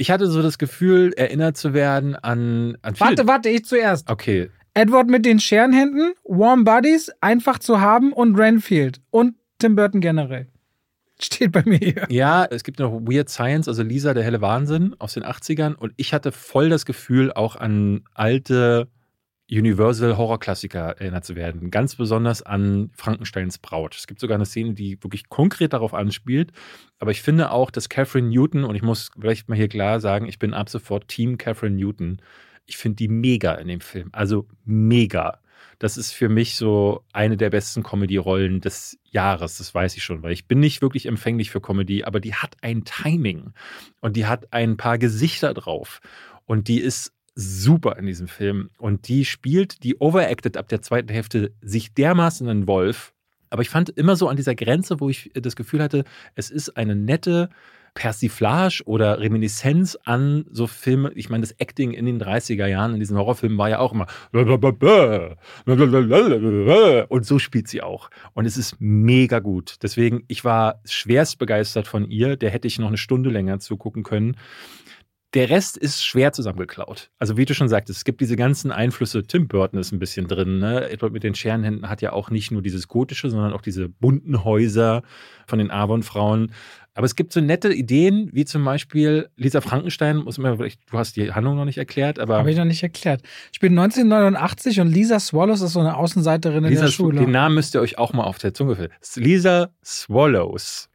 Ich hatte so das Gefühl, erinnert zu werden an, an Warte, warte, ich zuerst. Okay. Edward mit den Scherenhänden, Warm Buddies, einfach zu haben und Renfield und Tim Burton generell. Steht bei mir hier. Ja, es gibt noch Weird Science, also Lisa, der helle Wahnsinn aus den 80ern. Und ich hatte voll das Gefühl, auch an alte Universal Horror-Klassiker erinnert zu werden. Ganz besonders an Frankensteins Braut. Es gibt sogar eine Szene, die wirklich konkret darauf anspielt. Aber ich finde auch, dass Catherine Newton, und ich muss vielleicht mal hier klar sagen, ich bin ab sofort Team Catherine Newton. Ich finde die mega in dem Film. Also mega. Das ist für mich so eine der besten Comedy-Rollen des Jahres, das weiß ich schon, weil ich bin nicht wirklich empfänglich für Comedy, aber die hat ein Timing und die hat ein paar Gesichter drauf und die ist super in diesem Film und die spielt, die overacted ab der zweiten Hälfte sich dermaßen in Wolf. Aber ich fand immer so an dieser Grenze, wo ich das Gefühl hatte, es ist eine nette, Persiflage oder Reminiszenz an so Filme. Ich meine, das Acting in den 30er Jahren in diesen Horrorfilmen war ja auch immer und so spielt sie auch. Und es ist mega gut. Deswegen, ich war schwerst begeistert von ihr. Der hätte ich noch eine Stunde länger zugucken können. Der Rest ist schwer zusammengeklaut. Also wie du schon sagtest, es gibt diese ganzen Einflüsse. Tim Burton ist ein bisschen drin. Ne? Edward mit den Scherenhänden hat ja auch nicht nur dieses Gotische, sondern auch diese bunten Häuser von den Avon-Frauen. Aber es gibt so nette Ideen, wie zum Beispiel Lisa Frankenstein, muss man, du hast die Handlung noch nicht erklärt, aber. Habe ich noch nicht erklärt. Ich bin 1989 und Lisa Swallows ist so eine Außenseiterin Lisa, in der Schule. Den Namen müsst ihr euch auch mal auf der Zunge fühlen. Lisa Swallows.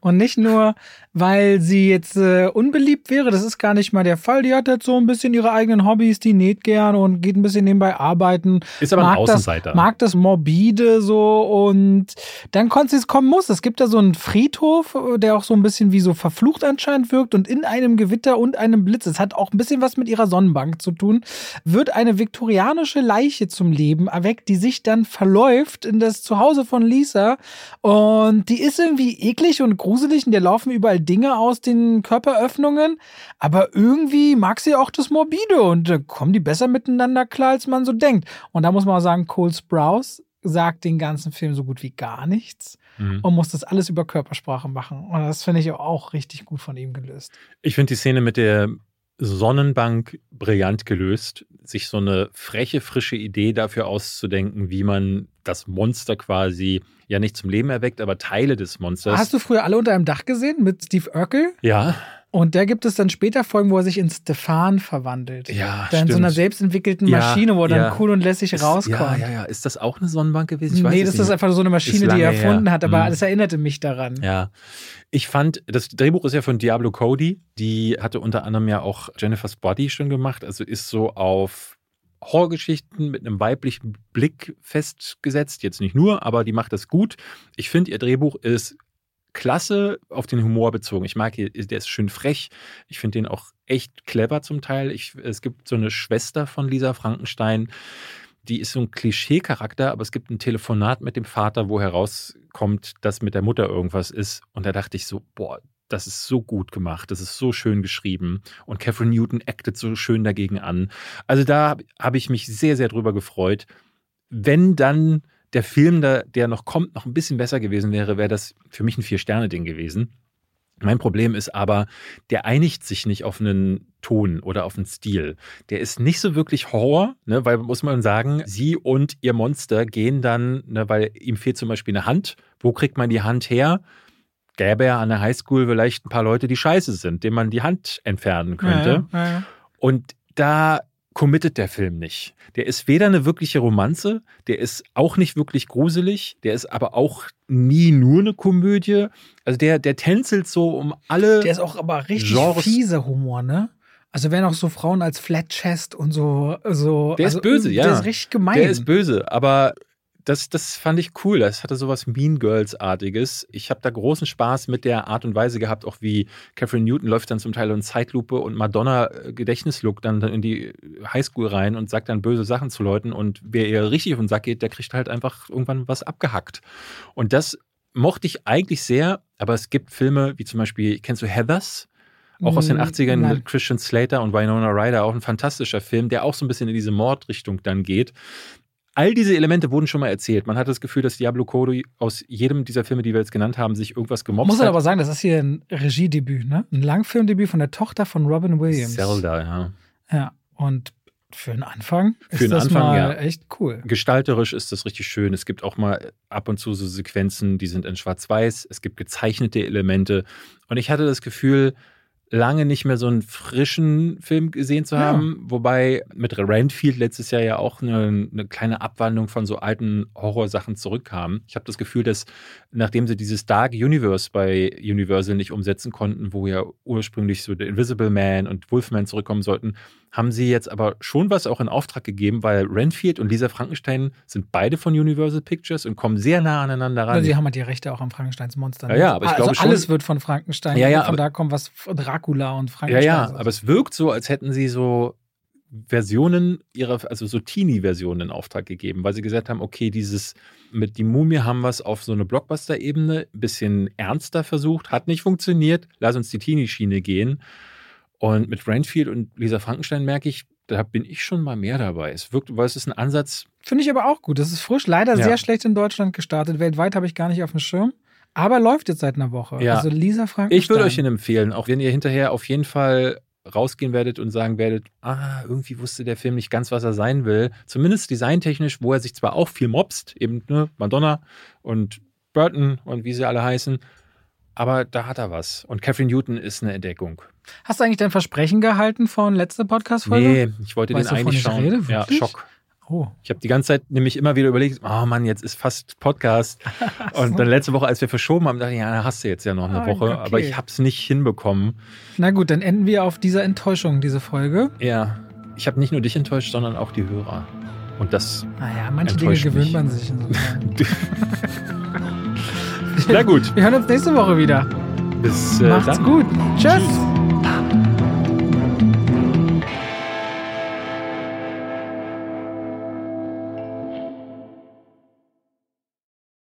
Und nicht nur, weil sie jetzt äh, unbeliebt wäre, das ist gar nicht mal der Fall. Die hat jetzt so ein bisschen ihre eigenen Hobbys, die näht gern und geht ein bisschen nebenbei arbeiten. Ist aber mag ein Außenseiter. Das, mag das morbide so und dann konnte es kommen muss. Es gibt da so einen Friedhof, der auch so ein bisschen wie so verflucht anscheinend wirkt und in einem Gewitter und einem Blitz, es hat auch ein bisschen was mit ihrer Sonnenbank zu tun, wird eine viktorianische Leiche zum Leben erweckt, die sich dann verläuft in das Zuhause von Lisa und die ist irgendwie eklig und gruselig und der laufen überall Dinge aus den Körperöffnungen, aber irgendwie mag sie auch das Morbide und da kommen die besser miteinander klar, als man so denkt. Und da muss man auch sagen, Cole Sprouse sagt den ganzen Film so gut wie gar nichts mhm. und muss das alles über Körpersprache machen. Und das finde ich auch richtig gut von ihm gelöst. Ich finde die Szene mit der Sonnenbank brillant gelöst, sich so eine freche, frische Idee dafür auszudenken, wie man das Monster quasi ja nicht zum Leben erweckt, aber Teile des Monsters. Hast du früher alle unter einem Dach gesehen mit Steve Urkel? Ja. Und da gibt es dann später Folgen, wo er sich in Stefan verwandelt. Ja, Dann in so einer selbstentwickelten Maschine, ja, wo er dann ja. cool und lässig ist, rauskommt. Ja, ja, ja. Ist das auch eine Sonnenbank gewesen? Ich nee, das nicht. ist einfach so eine Maschine, die er erfunden her. hat, aber Mhm. das erinnerte mich daran. Ja. Ich fand, das Drehbuch ist ja von Diablo Cody. Die hatte unter anderem ja auch Jennifer's Body schon gemacht. Also ist so auf Horrorgeschichten mit einem weiblichen Blick festgesetzt. Jetzt nicht nur, aber die macht das gut. Ich finde, ihr Drehbuch ist klasse auf den Humor bezogen. Ich mag, der ist schön frech. Ich finde den auch echt clever zum Teil. Ich, es gibt so eine Schwester von Lisa Frankenstein, die ist so ein Klischee-Charakter, aber es gibt ein Telefonat mit dem Vater, wo herauskommt, dass mit der Mutter irgendwas ist. Und da dachte ich so, boah, das ist so gut gemacht, das ist so schön geschrieben. Und Catherine Newton actet so schön dagegen an. Also da habe hab ich mich sehr, sehr drüber gefreut. Wenn dann der Film, der noch kommt, noch ein bisschen besser gewesen wäre, wäre das für mich ein Vier-Sterne-Ding gewesen. Mein Problem ist aber, der einigt sich nicht auf einen Ton oder auf einen Stil. Der ist nicht so wirklich Horror, ne, weil muss man sagen, sie und ihr Monster gehen dann, ne, weil ihm fehlt zum Beispiel eine Hand. Wo kriegt man die Hand her? Gäbe ja an der Highschool vielleicht ein paar Leute, die scheiße sind, denen man die Hand entfernen könnte. Ja, ja. Und da committet der Film nicht. Der ist weder eine wirkliche Romanze, der ist auch nicht wirklich gruselig, der ist aber auch nie nur eine Komödie. Also der, der tänzelt so um alle. Der ist auch aber richtig Genres- fieser Humor, ne? Also werden auch so Frauen als Flat Chest und so. so Der ist also, böse, ja. Der ist richtig gemein. Der ist böse, aber das, das fand ich cool. Das hatte sowas Mean Girls-artiges. Ich habe da großen Spaß mit der Art und Weise gehabt, auch wie Catherine Newton läuft dann zum Teil in Zeitlupe und Madonna äh, Gedächtnislook dann in die Highschool rein und sagt dann böse Sachen zu Leuten und wer ihr richtig auf den Sack geht, der kriegt halt einfach irgendwann was abgehackt. Und das mochte ich eigentlich sehr, aber es gibt Filme wie zum Beispiel, kennst du Heathers? Auch aus den Mm, 80ern nein. mit Christian Slater und Winona Ryder, auch ein fantastischer Film, der auch so ein bisschen in diese Mordrichtung dann geht. All diese Elemente wurden schon mal erzählt. Man hat das Gefühl, dass Diablo Cody aus jedem dieser Filme, die wir jetzt genannt haben, sich irgendwas Muss man hat. aber sagen, das ist hier ein Regiedebüt, ne? Ein Langfilmdebüt von der Tochter von Robin Williams. Zelda, ja. Ja. Und Für einen Anfang ist Für einen das Anfang, mal ja. echt cool. Gestalterisch ist das richtig schön. Es gibt auch mal ab und zu so Sequenzen, die sind in Schwarz-Weiß. Es gibt gezeichnete Elemente. Und ich hatte das Gefühl, lange nicht mehr so einen frischen Film gesehen zu Ja. haben. Wobei mit Renfield letztes Jahr ja auch eine, eine kleine Abwandlung von so alten Horrorsachen zurückkam. Ich habe das Gefühl, dass nachdem sie dieses Dark Universe bei Universal nicht umsetzen konnten, wo ja ursprünglich so der Invisible Man und Wolfman zurückkommen sollten, haben sie jetzt aber schon was auch in Auftrag gegeben, weil Renfield und Lisa Frankenstein sind beide von Universal Pictures und kommen sehr nah aneinander ran. Also sie haben halt die Rechte auch am Frankensteins Monster. Ja, ja, aber ich also glaube schon- alles wird von Frankenstein. Ja, ja, von aber- da kommt was von Dracula und Ja, Frankenstein. ja, so. aber es wirkt so, als hätten sie so Versionen ihrer, also so Teenie-Versionen in Auftrag gegeben, weil sie gesagt haben, okay, dieses mit die Mumie haben wir es auf so eine Blockbuster-Ebene ein bisschen ernster versucht, hat nicht funktioniert, lass uns die Teenie-Schiene gehen. Und mit Renfield und Lisa Frankenstein merke ich, da bin ich schon mal mehr dabei. Es wirkt, weil es ist ein Ansatz, Finde ich aber auch gut. Das ist frisch. Leider Ja. sehr schlecht in Deutschland gestartet. Weltweit habe ich gar nicht auf dem Schirm. Aber läuft jetzt seit einer Woche. Ja. Also Lisa Frankenstein. Ich würde euch den empfehlen, auch wenn ihr hinterher auf jeden Fall rausgehen werdet und sagen werdet, ah, irgendwie wusste der Film nicht ganz, was er sein will. Zumindest designtechnisch, wo er sich zwar auch viel mobst, eben ne, Madonna und Burton und wie sie alle heißen, aber da hat er was. Und Catherine Newton ist eine Entdeckung. Hast du eigentlich dein Versprechen gehalten von letzter Podcast-Folge? Nee, ich wollte Weißt den eigentlich ich schauen. rede? ja? Schock. Oh. Ich habe die ganze Zeit nämlich immer wieder überlegt, oh Mann, jetzt ist fast Podcast. Und dann letzte Woche, als wir verschoben haben, dachte ich, ja, da hast du jetzt ja noch eine Ah, Woche. okay. Aber ich habe es nicht hinbekommen. Na gut, dann enden wir auf dieser Enttäuschung, diese Folge. Ja, ich habe nicht nur dich enttäuscht, sondern auch die Hörer. Und das, Naja, manche Dinge gewöhnt mich. man sich. Insofern. na gut, Wir hören uns nächste Woche wieder. bis äh, Macht's dann. gut. Tschüss. Tschüss.